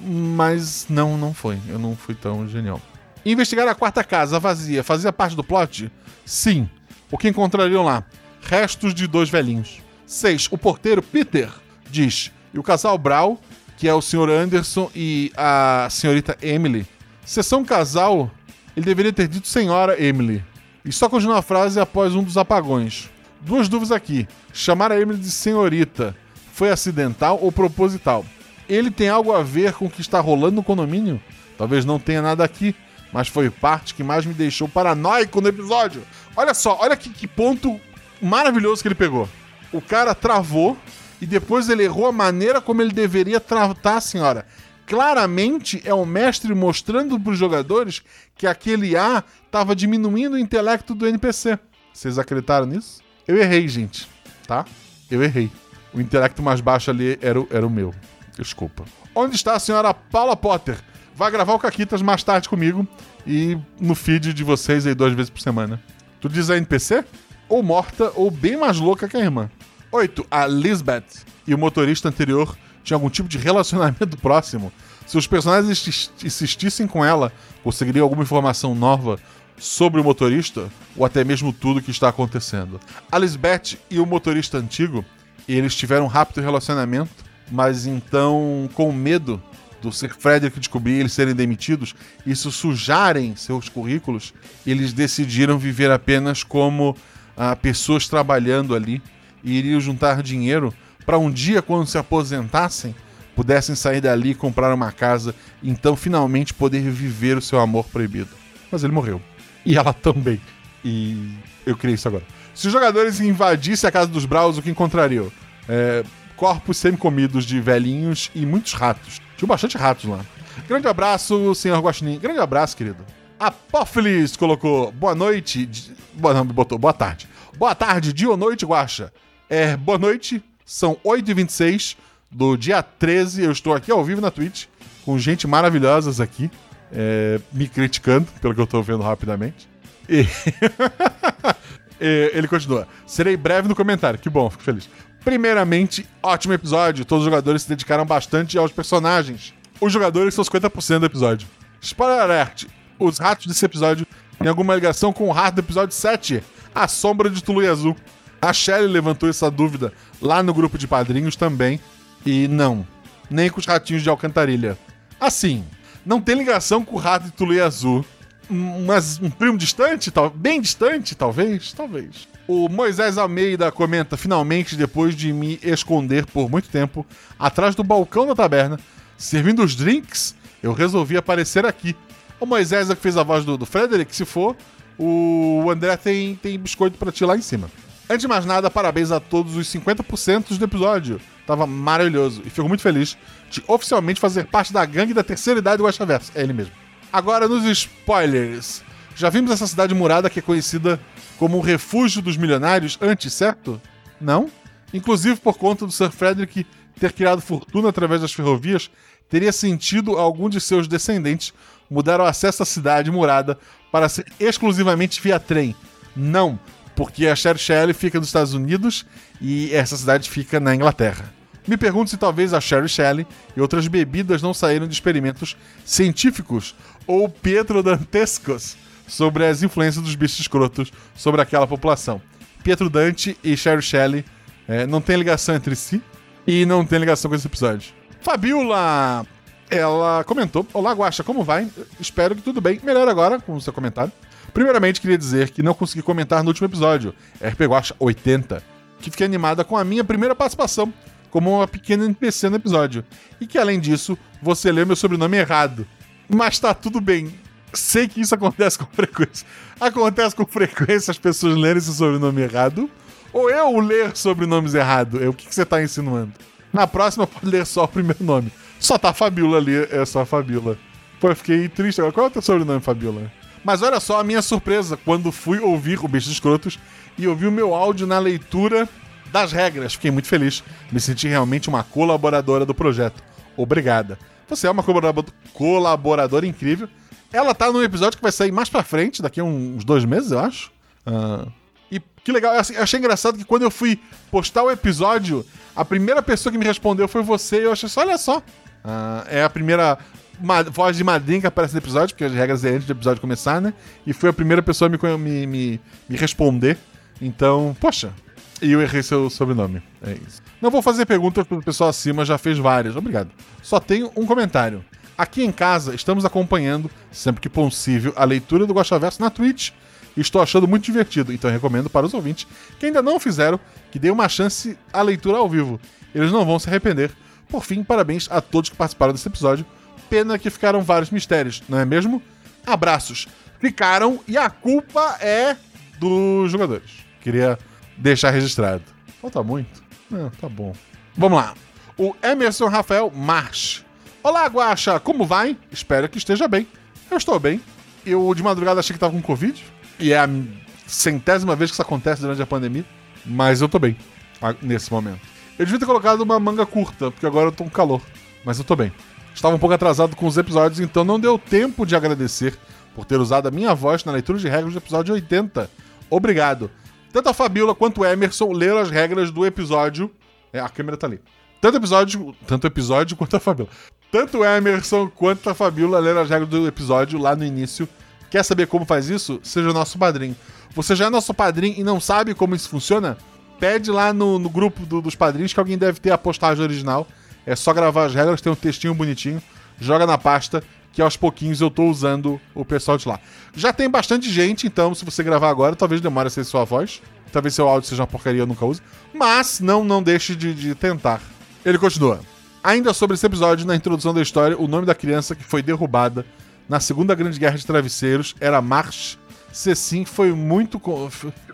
mas não, não foi. Eu não fui tão genial. Investigar a quarta casa vazia fazia parte do plot? Sim. O que encontrariam lá? Restos de dois velhinhos. 6. O porteiro Peter diz. E o casal Brau, que é o Sr. Anderson e a senhorita Emily. Se são um casal, ele deveria ter dito senhora Emily. E só continua a frase após um dos apagões. Duas dúvidas aqui. Chamar a Emily de senhorita foi acidental ou proposital? Ele tem algo a ver com o que está rolando no condomínio? Talvez não tenha nada aqui, mas foi parte que mais me deixou paranoico no episódio. Olha só, olha que, que ponto maravilhoso que ele pegou. O cara travou e depois ele errou a maneira como ele deveria tratar a senhora. Claramente é o mestre mostrando para os jogadores que aquele A estava diminuindo o intelecto do NPC. Vocês acreditaram nisso? Eu errei, gente, tá? Eu errei. O intelecto mais baixo ali era o, era o meu. Desculpa. Onde está a senhora Paula Potter? Vai gravar o Caquitas mais tarde comigo e no feed de vocês aí duas vezes por semana. Tu diz a NPC? Ou morta ou bem mais louca que a irmã. 8. A Lisbeth e o motorista anterior tinham algum tipo de relacionamento [LAUGHS] próximo. Se os personagens insistissem com ela, conseguiriam alguma informação nova sobre o motorista ou até mesmo tudo o que está acontecendo. A Lisbeth e o motorista antigo, eles tiveram um rápido relacionamento, mas então, com medo do Sir Frederick descobrir eles serem demitidos, isso sujarem seus currículos, eles decidiram viver apenas como ah, pessoas trabalhando ali e iriam juntar dinheiro para um dia, quando se aposentassem, pudessem sair dali e comprar uma casa, e então finalmente poder viver o seu amor proibido. Mas ele morreu. E ela também. E eu criei isso agora. Se os jogadores invadissem a casa dos Braus, o que encontrariam? É, corpos semi-comidos de velhinhos e muitos ratos. Tinha bastante ratos lá. Grande abraço, senhor Guaxinim. Grande abraço, querido. Apófilis colocou boa noite. Boa, não, botou boa tarde. Boa tarde, dia ou noite, Guaxa. É, boa noite. São 8h26 do dia 13. Eu estou aqui ao vivo na Twitch com gente maravilhosas aqui, é, me criticando, pelo que eu estou vendo rapidamente. E... [LAUGHS] e ele continua. Serei breve no comentário. Que bom, fico feliz. Primeiramente, ótimo episódio. Todos os jogadores se dedicaram bastante aos personagens. Os jogadores são 50% do episódio. Spoiler alert: os ratos desse episódio têm alguma ligação com o rato do episódio 7, A Sombra de Tulu Azul. A Shelly levantou essa dúvida lá no grupo de padrinhos também. E não, nem com os ratinhos de Alcantarilha. Assim, não tem ligação com o rato de Tulu Azul, mas um primo distante, tal, bem distante, talvez, talvez. O Moisés Almeida comenta: finalmente, depois de me esconder por muito tempo atrás do balcão da taberna, servindo os drinks, eu resolvi aparecer aqui. O Moisés é que fez a voz do, do Frederick, se for, o André tem, tem biscoito para ti lá em cima. Antes de mais nada, parabéns a todos os 50% do episódio. Tava maravilhoso e fico muito feliz de oficialmente fazer parte da gangue da terceira idade do Guaxaverso. É ele mesmo. Agora, nos spoilers. Já vimos essa cidade murada que é conhecida como o refúgio dos milionários antes, certo? Não? Inclusive por conta do Sir Frederick ter criado fortuna através das ferrovias, teria sentido algum de seus descendentes mudar o acesso à cidade murada para ser exclusivamente via trem. Não, porque a Sherry Shelley fica nos Estados Unidos e essa cidade fica na Inglaterra. Me pergunto se talvez a Sherry Shelley e outras bebidas não saíram de experimentos científicos ou pietrodantescos sobre as influências dos bichos escrotos sobre aquela população. Pietro Dante e Sherry Shelley é, não tem ligação entre si e não tem ligação com esse episódio. Fabiola, ela comentou: Olá, Guaxa, como vai? Espero que tudo bem. Melhor agora com o seu comentário. Primeiramente, queria dizer que não consegui comentar no último episódio, RP Guaxa 80, que fiquei animada com a minha primeira participação como uma pequena NPC no episódio. E que além disso, você leu meu sobrenome errado. Mas tá tudo bem. Sei que isso acontece com frequência. Acontece com frequência as pessoas lerem esse sobrenome errado. Ou eu ler sobrenomes errado. O que, você tá insinuando? Na próxima, pode ler só o primeiro nome. Só tá Fabiola ali, é só Fabiola. Pô, eu fiquei triste agora. Qual é o teu sobrenome, Fabiola? Mas olha só a minha surpresa quando fui ouvir o Bicho Escrotos e ouvi o meu áudio na leitura das regras. Fiquei muito feliz. Me senti realmente uma colaboradora do projeto. Obrigada. Você é uma colaboradora incrível. Ela tá num episódio que vai sair mais pra frente, daqui a uns dois meses, eu acho. Uh, e que legal. Eu achei engraçado que quando eu fui postar o episódio, a primeira pessoa que me respondeu foi você. E eu achei só, olha só. Uh, é a primeira voz de madrinha que aparece no episódio, porque as regras é antes do episódio começar, né? E foi a primeira pessoa a me, me, me, me responder. Então, poxa, e eu errei seu sobrenome. É isso. Não vou fazer perguntas pro pessoal acima, já fez várias. Obrigado. Só tenho um comentário. Aqui em casa, estamos acompanhando, sempre que possível, a leitura do Guaxaverso na Twitch. Estou achando muito divertido, então recomendo para os ouvintes que ainda não fizeram que dê uma chance à leitura ao vivo. Eles não vão se arrepender. Por fim, parabéns a todos que participaram desse episódio. Pena que ficaram vários mistérios, não é mesmo? Abraços. Ficaram e a culpa é dos jogadores. Queria deixar registrado. Falta muito? Não, tá bom. Vamos lá. O Emerson Rafael March. Olá, Guaxa, como vai? Espero que esteja bem. Eu estou bem. Eu de madrugada achei que tava com Covid. E é a centésima vez que isso acontece durante a pandemia. Mas eu tô bem nesse momento. Eu devia ter colocado uma manga curta, porque agora eu tô com calor. Mas eu tô bem. Estava um pouco atrasado com os episódios, então não deu tempo de agradecer por ter usado a minha voz na leitura de regras do episódio 80. Obrigado. Tanto a Fabiola quanto o Emerson leram as regras do episódio. É, a câmera tá ali. Tanto episódio, tanto episódio quanto a Fabiola. Tanto o Emerson quanto a Fabiola leram as regras do episódio lá no início. Quer saber como faz isso? Seja nosso padrinho. Você já é nosso padrinho e não sabe como isso funciona? Pede lá no, no grupo do, dos padrinhos que alguém deve ter a postagem original. É só gravar as regras, tem um textinho bonitinho, joga na pasta que aos pouquinhos eu tô usando o pessoal de lá. Já tem bastante gente, então se você gravar agora, talvez demore a ser sua voz. Talvez seu áudio seja uma porcaria, eu nunca use. Mas não, não deixe de, de tentar. Ele continua. Ainda sobre esse episódio, na introdução da história, o nome da criança que foi derrubada na Segunda Grande Guerra de Travesseiros era Marsh. Cecim foi muito,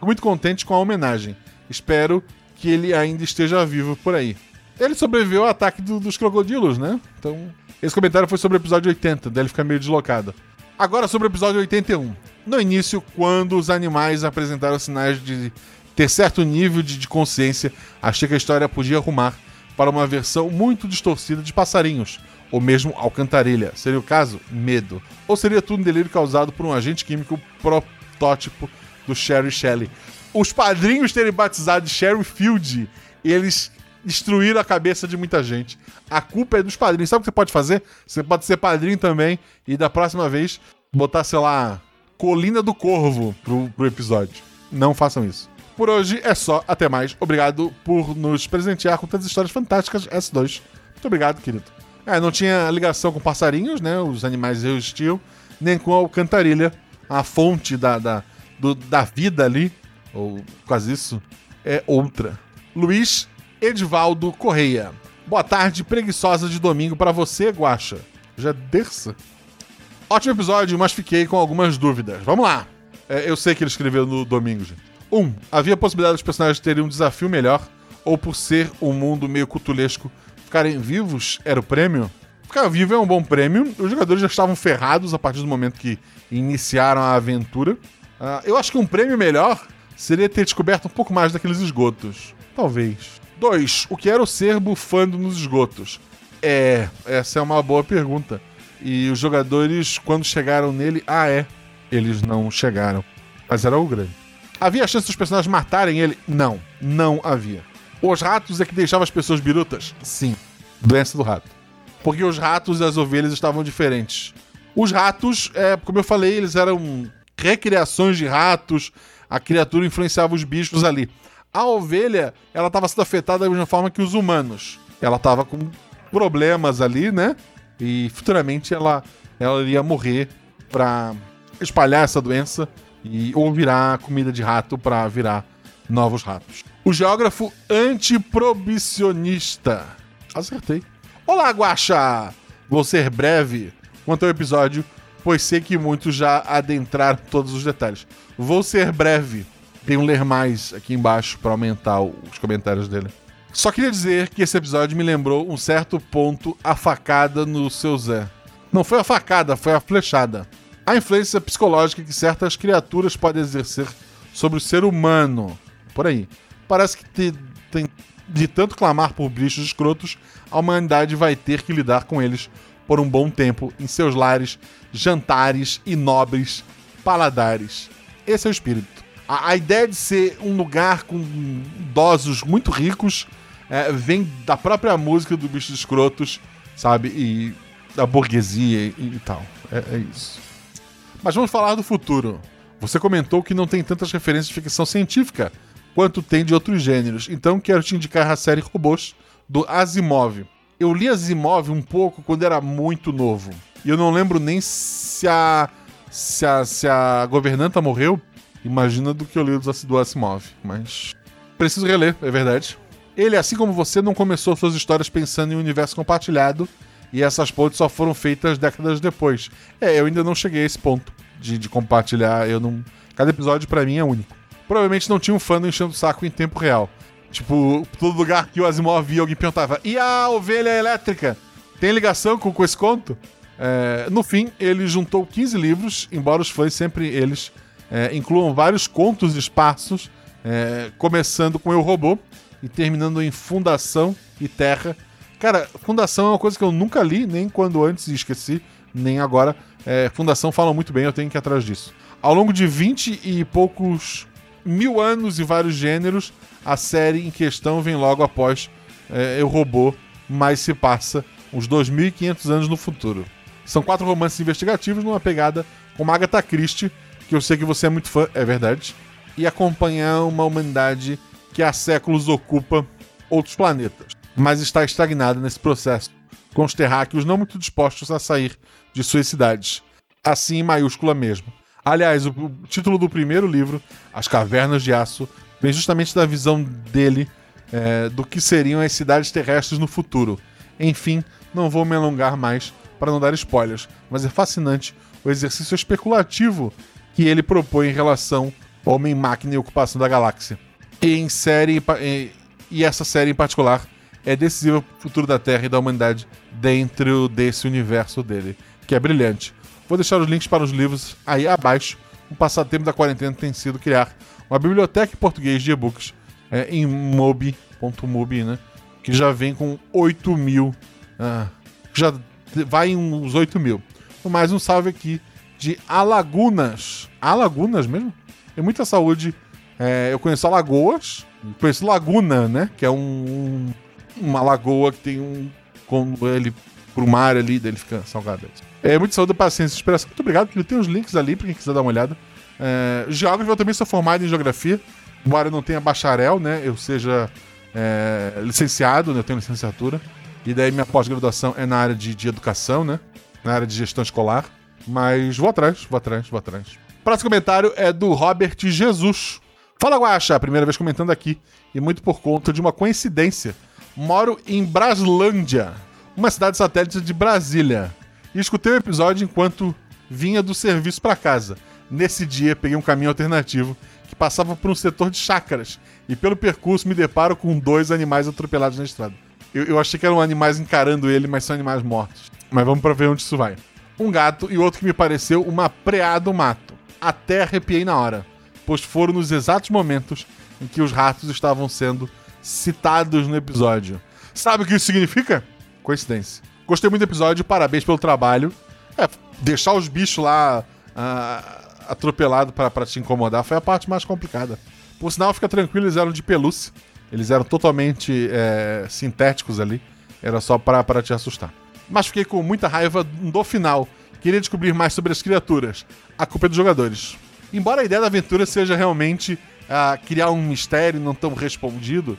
muito contente com a homenagem. Espero que ele ainda esteja vivo por aí. Ele sobreviveu ao ataque do, dos crocodilos, né? Então, esse comentário foi sobre o episódio 80, dele ficar meio deslocado. Agora sobre o episódio 81. No início, quando os animais apresentaram sinais de ter certo nível de, de consciência, achei que a história podia arrumar para uma versão muito distorcida de passarinhos, ou mesmo alcantarilha. Seria o caso? Medo. Ou seria tudo um delírio causado por um agente químico protótipo do Sherry Shelley. Os padrinhos terem batizado Sherry Field, eles destruíram a cabeça de muita gente. A culpa é dos padrinhos. Sabe o que você pode fazer? Você pode ser padrinho também e da próxima vez botar, sei lá, Colina do Corvo pro, pro episódio. Não façam isso. Por hoje é só. Até mais. Obrigado por nos presentear com tantas histórias fantásticas S2. Muito obrigado, querido. É, não tinha ligação com passarinhos, né? Os animais resistiam, nem com a alcantarilha. a fonte da, da, do- da vida ali, ou quase isso, é outra. Luiz Edivaldo Correia. Boa tarde, preguiçosa de domingo pra você, Guaxa. Já é terça? Ótimo episódio, mas fiquei com algumas dúvidas. Vamos lá. É, eu sei que ele escreveu no domingo, gente. 1. Um, havia possibilidade dos personagens terem um desafio melhor, ou por ser um mundo meio cutulesco, ficarem vivos era o prêmio? Ficar vivo é um bom prêmio. Os jogadores já estavam ferrados a partir do momento que iniciaram a aventura. Ah, eu acho que um prêmio melhor seria ter descoberto um pouco mais daqueles esgotos. Talvez. 2. O que era o ser bufando nos esgotos? É, essa é uma boa pergunta. E os jogadores, quando chegaram nele, ah, é, eles não chegaram. Mas era o grande. Havia chance dos personagens matarem ele? Não, não havia. Os ratos é que deixavam as pessoas birutas? Sim. Doença do rato. Porque os ratos e as ovelhas estavam diferentes. Os ratos, é, como eu falei, eles eram recriações de ratos, a criatura influenciava os bichos ali. A ovelha, ela estava sendo afetada da mesma forma que os humanos. Ela estava com problemas ali, né? E futuramente ela, ela iria morrer pra espalhar essa doença e ou virar comida de rato pra virar novos ratos. O geógrafo antiprobicionista. Acertei. Olá, Guaxa! Vou ser breve quanto ao episódio, pois sei que muitos já adentraram todos os detalhes. Vou ser breve. Tem um ler mais aqui embaixo para aumentar os comentários dele. Só queria dizer que esse episódio me lembrou um certo ponto a facada no seu Zé. Não foi a facada, foi a flechada. A influência psicológica que certas criaturas podem exercer sobre o ser humano. Por aí. Parece que te- tem, de tanto clamar por bichos escrotos, a humanidade vai ter que lidar com eles por um bom tempo em seus lares, jantares e nobres paladares. Esse é o espírito. A, a ideia de ser um lugar com idosos muito ricos é, vem da própria música do Bichos Escrotos, sabe? E da burguesia e, e tal. É, é isso. Mas vamos falar do futuro. Você comentou que não tem tantas referências de ficção científica quanto tem de outros gêneros, então quero te indicar a série Robôs do Asimov. Eu li Asimov um pouco quando era muito novo. E eu não lembro nem se a, se a, se a governanta morreu. Imagina do que eu li do Asimov. Mas preciso reler, é verdade. Ele, assim como você, não começou suas histórias pensando em um universo compartilhado e essas pontes só foram feitas décadas depois. É, eu ainda não cheguei a esse ponto de, de compartilhar. Eu não. Cada episódio pra mim é único. Provavelmente não tinha um fã enchendo o saco em tempo real. Tipo, todo lugar que o Asimov via, alguém perguntava: e a ovelha elétrica? Tem ligação com, com esse conto? É, no fim, ele juntou 15 livros, embora os fãs sempre eles é, incluam vários contos esparsos, é, começando com Eu Robô e terminando em Fundação e Terra. Cara, Fundação é uma coisa que eu nunca li, nem quando antes esqueci, nem agora. É, Fundação fala muito bem, eu tenho que ir atrás disso. Ao longo de 20 e poucos mil anos e vários gêneros, a série em questão vem logo após é, Eu Robô, mas se passa uns 2.500 anos no futuro. São quatro romances investigativos numa pegada com Agatha Christie, que eu sei que você é muito fã, é verdade, e acompanhar uma humanidade que há séculos ocupa outros planetas, mas está estagnada nesse processo, com os terráqueos não muito dispostos a sair de suas cidades. Assim em maiúscula mesmo. Aliás, o, título do primeiro livro, As Cavernas de Aço, vem justamente da visão dele é, do que seriam as cidades terrestres no futuro. Enfim, não vou me alongar mais para não dar spoilers, mas é fascinante o exercício especulativo que ele propõe em relação ao Homem-Máquina e ocupação da galáxia. E em série e, essa série em particular é decisiva para o futuro da Terra e da humanidade dentro desse universo dele, que é brilhante. Vou deixar os links para os livros aí abaixo. Um passatempo da quarentena tem sido criar uma biblioteca em português de e-books é, em mobi.mobi, né? Que já vem com 8 mil. ah, já vai em uns 8 mil. Mais um salve aqui de Alagunas. Alagunas mesmo? Tem muita saúde. É, eu conheço Alagoas, conheço Laguna, né? Que é um, uma lagoa que tem um. Como ele pro mar ali, dele fica salgado. É muita saúde, paciência e inspiração. Muito obrigado, que tem os links ali pra quem quiser dar uma olhada. É, geógrafo, eu também sou formado em geografia, embora eu não tenha bacharel, né? Eu seja é, licenciado, né? Eu tenho licenciatura. E daí minha pós-graduação é na área de, de educação, né? Na área de gestão escolar. Mas vou atrás, vou atrás, vou atrás. Próximo comentário é do Robert Jesus. Fala, Guaxa, primeira vez comentando aqui, e muito por conta de uma coincidência. Moro em Braslândia, uma cidade satélite de Brasília, e escutei o episódio enquanto vinha do serviço para casa. Nesse dia, peguei um caminho alternativo que passava por um setor de chácaras, e pelo percurso me deparo com dois animais atropelados na estrada. Eu, eu achei que eram animais encarando ele, mas são animais mortos. Mas vamos pra ver onde isso vai. Um gato e outro que me pareceu uma preá do mato. Até arrepiei na hora, pois foram nos exatos momentos em que os ratos estavam sendo citados no episódio. Sabe o que isso significa? Coincidência. Gostei muito do episódio, parabéns pelo trabalho. É, deixar os bichos lá ah, atropelados para te incomodar foi a parte mais complicada. Por sinal, fica tranquilo, eles eram de pelúcia. Eles eram totalmente é, sintéticos ali. Era só para te assustar. Mas fiquei com muita raiva do final. Queria descobrir mais sobre as criaturas. A culpa é dos jogadores. Embora a ideia da aventura seja realmente ah, criar um mistério não tão respondido,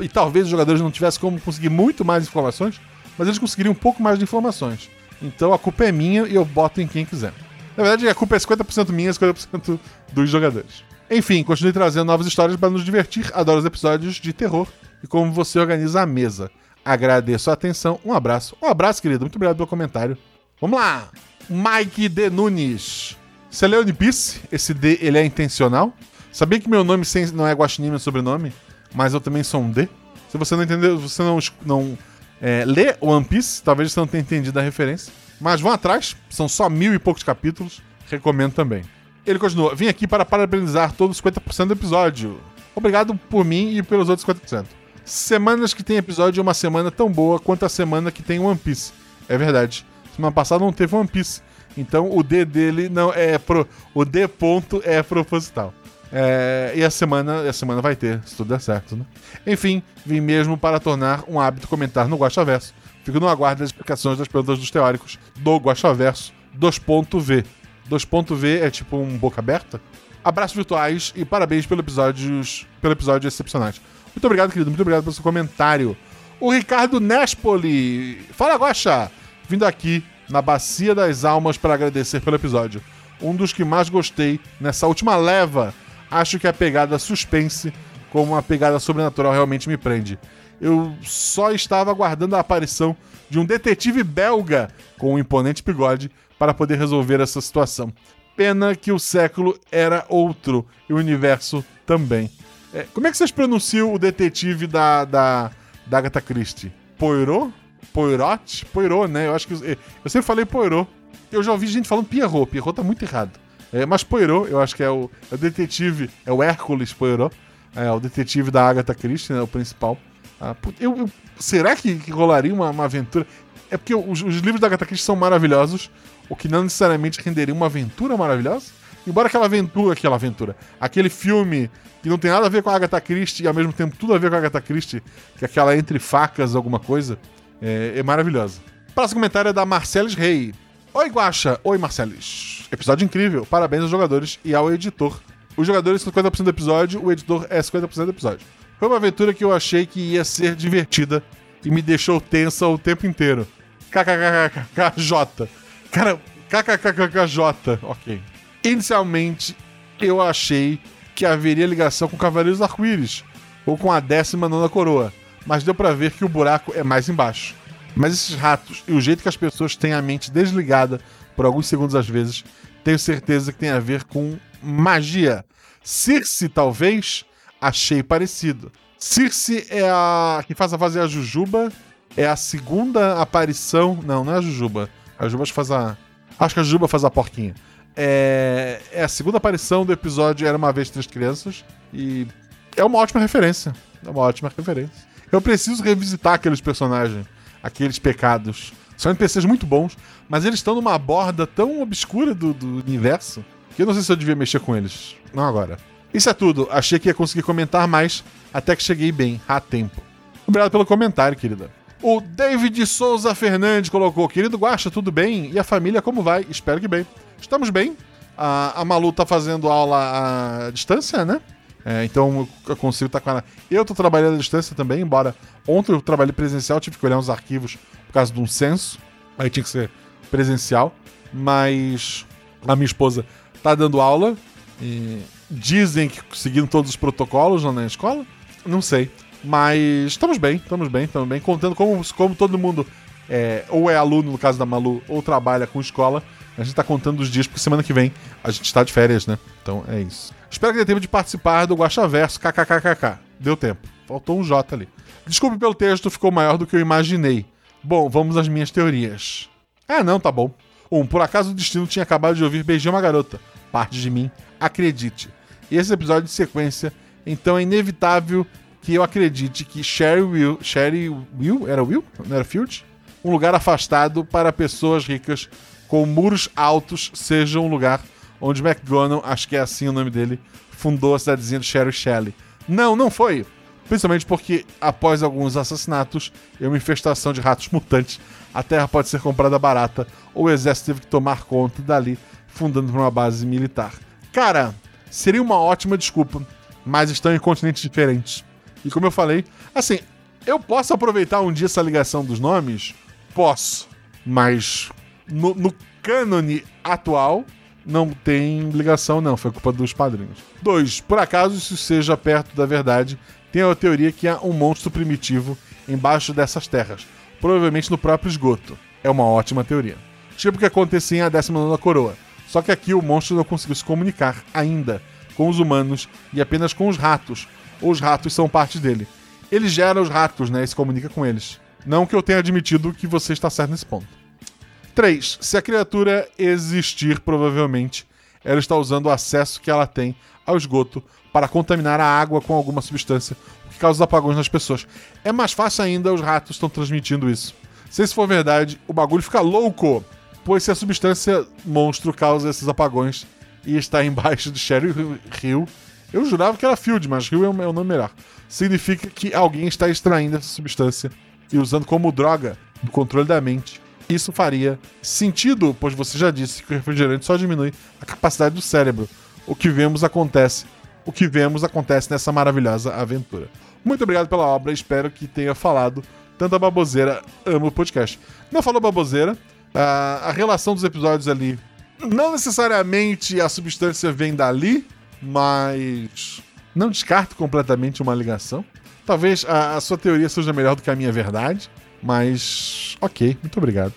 e talvez os jogadores não tivessem como conseguir muito mais informações, mas eles conseguiriam um pouco mais de informações. Então a culpa é minha e eu boto em quem quiser. Na verdade, a culpa é 50% minha e 50% dos jogadores. Enfim, continue trazendo novas histórias para nos divertir. Adoro os episódios de terror e como você organiza a mesa. Agradeço a atenção. Um abraço. Um abraço, querido. Muito obrigado pelo comentário. Vamos lá. Mike D. Nunes. Você leu One Piece? Esse D, ele é intencional? Sabia que meu nome não é Guaxinim, meu sobrenome? Mas eu também sou um D? Se você não entendeu, você não, não é, lê One Piece, talvez você não tenha entendido a referência. Mas vão atrás, são só mil e poucos capítulos. Recomendo também. Ele continua: Vim aqui para parabenizar todos os 50% do episódio. Obrigado por mim e pelos outros 50%. Semanas que tem episódio é uma semana tão boa quanto a semana que tem One Piece. É verdade. Semana passada não teve One Piece. Então o D dele não é pro. O D ponto é proposital. É, e a semana, a semana vai ter, se tudo der certo, né? Enfim, vim mesmo para tornar um hábito comentar no Guaxa Verso. Fico no aguardo das explicações das perguntas dos teóricos do Guaxa Verso 2.v. 2.v é tipo um boca aberta? Abraços virtuais e parabéns pelo episódios, pelo episódio excepcional. Muito obrigado, querido. Muito obrigado pelo seu comentário. O Ricardo Nespoli. Fala, Guaxa! Vindo aqui na Bacia das Almas para agradecer pelo episódio. Um dos que mais gostei nessa última leva. Acho que a pegada suspense, como uma pegada sobrenatural, realmente me prende. Eu só estava aguardando a aparição de um detetive belga com um imponente bigode para poder resolver essa situação. Pena que o século era outro e o universo também. É, como é que vocês pronunciam o detetive da, da, da Agatha Christie? Poirot? Poirot? Poirot, né? Eu acho que. Eu sempre falei Poirot. Eu já ouvi gente falando Pierrot. Pierrot tá muito errado. É, mas Poirot, eu acho que é o, é o detetive. É o Hércules Poirot. É o detetive da Agatha Christie, né? O principal. Ah, eu, eu, será que, que rolaria uma, uma, aventura? É porque os, os livros da Agatha Christie são maravilhosos o que não necessariamente renderia uma aventura maravilhosa. Embora aquela aventura, aquela aventura, aquele filme que não tem nada a ver com a Agatha Christie e ao mesmo tempo tudo a ver com a Agatha Christie, que é aquela entre facas alguma coisa, é, é maravilhosa. Próximo comentário é da Marcelis Rey. Oi, Guaxa. Oi, Marcelis. Episódio incrível. Parabéns aos jogadores e ao editor. Os jogadores são 50% do episódio, o editor é 50% do episódio. Foi uma aventura que eu achei que ia ser divertida e me deixou tensa o tempo inteiro. KKKKJ. Cara, KKKKJ, ok. Inicialmente, eu achei que haveria ligação com Cavaleiros do Arco-Íris, ou com a 19 Coroa, mas deu para ver que o buraco é mais embaixo. Mas esses ratos e o jeito que as pessoas têm a mente desligada por alguns segundos às vezes, tenho certeza que tem a ver com magia. Circe, talvez, achei parecido. Circe é a que faz a fazer a Jujuba, é a segunda aparição. Não, não é a Jujuba. A Juba faz a. Acho que a Juba faz a porquinha. É... é a segunda aparição do episódio Era uma Vez Três Crianças. E é uma ótima referência. É uma ótima referência. Eu preciso revisitar aqueles personagens, aqueles pecados. São NPCs muito bons, mas eles estão numa borda tão obscura do, do universo que eu não sei se eu devia mexer com eles. Não agora. Isso é tudo. Achei que ia conseguir comentar mais, até que cheguei bem, a tempo. Obrigado pelo comentário, querida. O David Souza Fernandes colocou: Querido Guaxa, tudo bem? E a família, como vai? Espero que bem. Estamos bem. A, a Malu tá fazendo aula à distância, né? É, então eu consigo estar tá com ela. Eu tô trabalhando à distância também, embora ontem eu trabalhei presencial, tive que olhar uns arquivos por causa de um censo. Aí tinha que ser presencial. Mas a minha esposa tá dando aula. E dizem que seguindo todos os protocolos lá na escola. Não sei. Mas estamos bem, estamos bem, estamos bem. Contando como, como todo mundo é, ou é aluno, no caso da Malu, ou trabalha com escola. A gente tá contando os dias, porque semana que vem a gente está de férias, né? Então é isso. Espero que dê tempo de participar do Guaxaverso kkkk. Deu tempo. Faltou um J ali. Desculpe pelo texto, ficou maior do que eu imaginei. Bom, vamos às minhas teorias. Ah, não, tá bom. Um, por acaso o destino tinha acabado de ouvir Beijei uma Garota. Parte de mim, acredite. Esse episódio de sequência, então é inevitável que eu acredite que Sherry Will. Sherry Will? Era Will? Não era Field? Um lugar afastado para pessoas ricas com muros altos seja um lugar onde McGonagall, acho que é assim o nome dele, fundou a cidadezinha de Sherry Shelley. Não, não foi. Principalmente porque, após alguns assassinatos e uma infestação de ratos mutantes, a Terra pode ser comprada barata ou o exército teve que tomar conta dali, fundando uma base militar. Cara, seria uma ótima desculpa, mas estão em continentes diferentes. E como eu falei, assim, eu posso aproveitar um dia essa ligação dos nomes? Posso. Mas no, no cânone atual, não tem ligação, não. Foi culpa dos padrinhos. Dois, por acaso isso seja perto da verdade, tem a teoria que há um monstro primitivo embaixo dessas terras. Provavelmente no próprio esgoto. É uma ótima teoria. Tipo o que acontecia em A 19 Coroa. Só que aqui o monstro não conseguiu se comunicar ainda com os humanos e apenas com os ratos. Ou os ratos são parte dele. Ele gera os ratos, né? E se comunica com eles. Não que eu tenha admitido que você está certo nesse ponto. 3. Se a criatura existir, provavelmente, ela está usando o acesso que ela tem ao esgoto para contaminar a água com alguma substância, o que causa apagões nas pessoas. É mais fácil ainda, os ratos estão transmitindo isso. Se isso for verdade, o bagulho fica louco, pois se a substância monstro causa esses apagões e está [LAUGHS] embaixo de Sherry Hill, eu jurava que era Field, mas Hill é o nome melhor. Significa que alguém está extraindo essa substância e usando como droga no controle da mente isso faria sentido, pois você já disse que o refrigerante só diminui a capacidade do cérebro. O que vemos acontece. O que vemos acontece nessa maravilhosa aventura. Muito obrigado pela obra, espero que tenha falado tanta baboseira. Amo o podcast. Não falou baboseira, a, a relação dos episódios ali. Não necessariamente a substância vem dali, mas não descarto completamente uma ligação. Talvez a, a sua teoria seja melhor do que a minha verdade. Mas, ok, muito obrigado.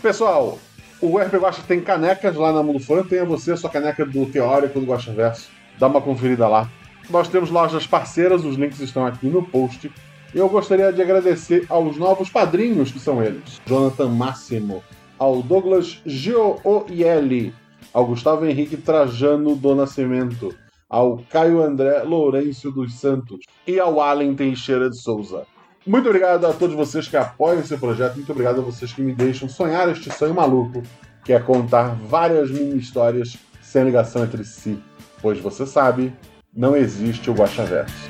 Pessoal, o RP Guacha tem canecas lá na Mulufan. Tenha você a sua caneca do Teórico do Guacha Verso. Dá uma conferida lá. Nós temos lojas parceiras, os links estão aqui no post. Eu gostaria de agradecer aos novos padrinhos, que são eles: Jonathan Máximo, ao Douglas Gioielli, ao Gustavo Henrique Trajano do Nascimento, ao Caio André Lourenço dos Santos e ao Allen Teixeira de Souza. Muito obrigado a todos vocês que apoiam esse projeto, muito obrigado a vocês que me deixam sonhar este sonho maluco, que é contar várias mini histórias sem ligação entre si. Pois você sabe, não existe o Guaxaverso.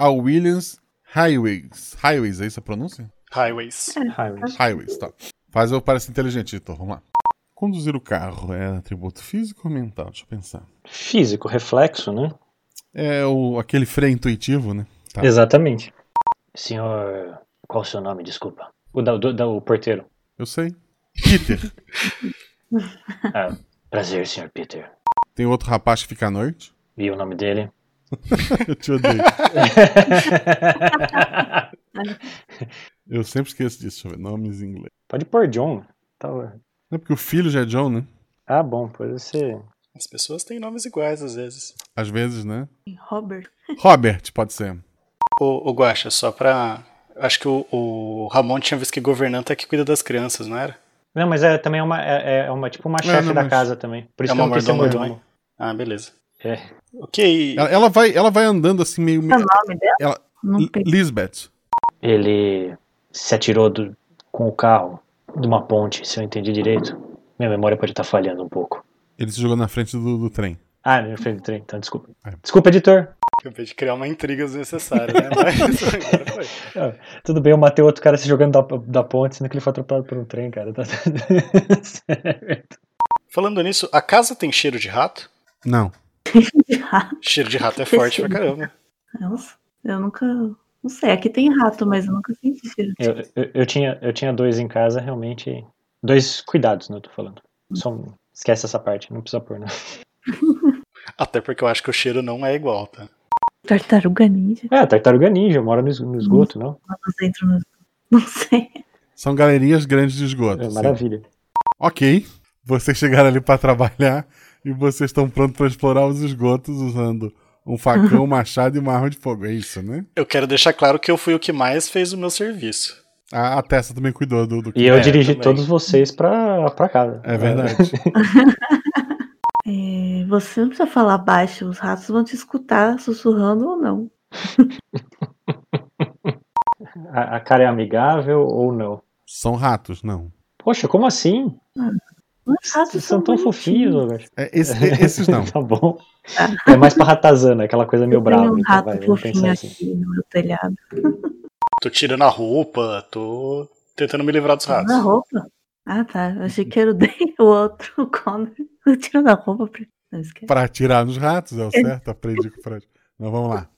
A Williams Highways. Highways, é isso a pronúncia? Highways. Highways. Highways, tá. Faz eu parecer inteligente, editor. Vamos lá. Conduzir o carro é atributo físico ou mental? Deixa eu pensar. Físico, reflexo, né? É o, aquele freio intuitivo, né? Tá. Exatamente. Senhor. Qual o seu nome, desculpa? O da, do, da- o porteiro. Eu sei. Peter. [LAUGHS] Ah, prazer, senhor Peter. Tem outro rapaz que fica à noite. E o nome dele? [LAUGHS] Eu te odeio. [LAUGHS] Eu sempre esqueço disso. Deixa eu ver. Nomes em inglês. Pode pôr John. Tá... Não é porque o filho já é John, né? Ah, bom, pode ser. As pessoas têm nomes iguais às vezes. Às vezes, né? Robert. Robert, pode ser. O, o Guaxa, só pra. Acho que o, o Ramon tinha visto que governanta é que cuida das crianças, não era? Não, mas é também uma, é, é uma tipo uma chefe não, da mas- casa também. Por isso É que eu uma não quis ser mordomo, mordomo. Ah, beleza. É. Ok. Ela, ela vai, ela vai andando assim meio. O nome dela? Ela. Lisbeth. Ele se atirou do- com o carro de uma ponte, se eu entendi direito. Minha memória pode estar falhando um pouco. Ele se jogou na frente do, do trem. Ah, na frente do trem, então desculpa. Desculpa, editor. Acabei de criar uma intriga desnecessária, né? Mas [LAUGHS] agora foi. Ah, Tudo bem, eu matei outro cara se jogando da, da ponte, sendo que ele foi atropelado por um trem, cara. Tá [LAUGHS] certo. Falando nisso, a casa tem cheiro de rato? Não. Cheiro de rato é forte pra caramba. Nossa, eu nunca. Não sei, aqui tem rato, mas eu nunca senti cheiro. Eu, eu, eu tinha, eu tinha dois em casa, realmente. Dois cuidados, né? Eu tô falando. Só um- esquece essa parte, não precisa pôr, né? [LAUGHS] Até porque eu acho que o cheiro não é igual, tá? Tartaruga ninja. É, tartaruga ninja, mora no, es- no esgoto, não? No. [LAUGHS] Não sei. São galerias grandes de esgoto. É sim. maravilha. Ok. Vocês chegaram ali pra trabalhar e vocês estão prontos pra explorar os esgotos usando um facão, [LAUGHS] um machado e uma arma de fogo. É isso, né? Eu quero deixar claro que eu fui o que mais fez o meu serviço. A, a Tessa também cuidou do, do E eu É, dirigi também. todos vocês pra, pra casa. É verdade. [LAUGHS] É, você não precisa falar baixo, os ratos vão te escutar sussurrando ou não. [LAUGHS] A, a cara é amigável ou não? São ratos, não. Poxa, como assim? Os ratos Vocês são tão fofinhos, Roberto. É, esse- é, [LAUGHS] esses não. tá bom. É mais pra ratazana, aquela coisa meio brava. um Então rato vai, vamos fofinho pensar assim. aqui no meu telhado. Tô tirando a roupa, tô tentando me livrar dos ratos. Na roupa? Ah, tá. Eu achei que era o [LAUGHS] Day, o outro, o Connor. Eu tirando a roupa pra. Não. Pra atirar nos ratos, é o certo? Aprendi com o Fred. Mas vamos lá.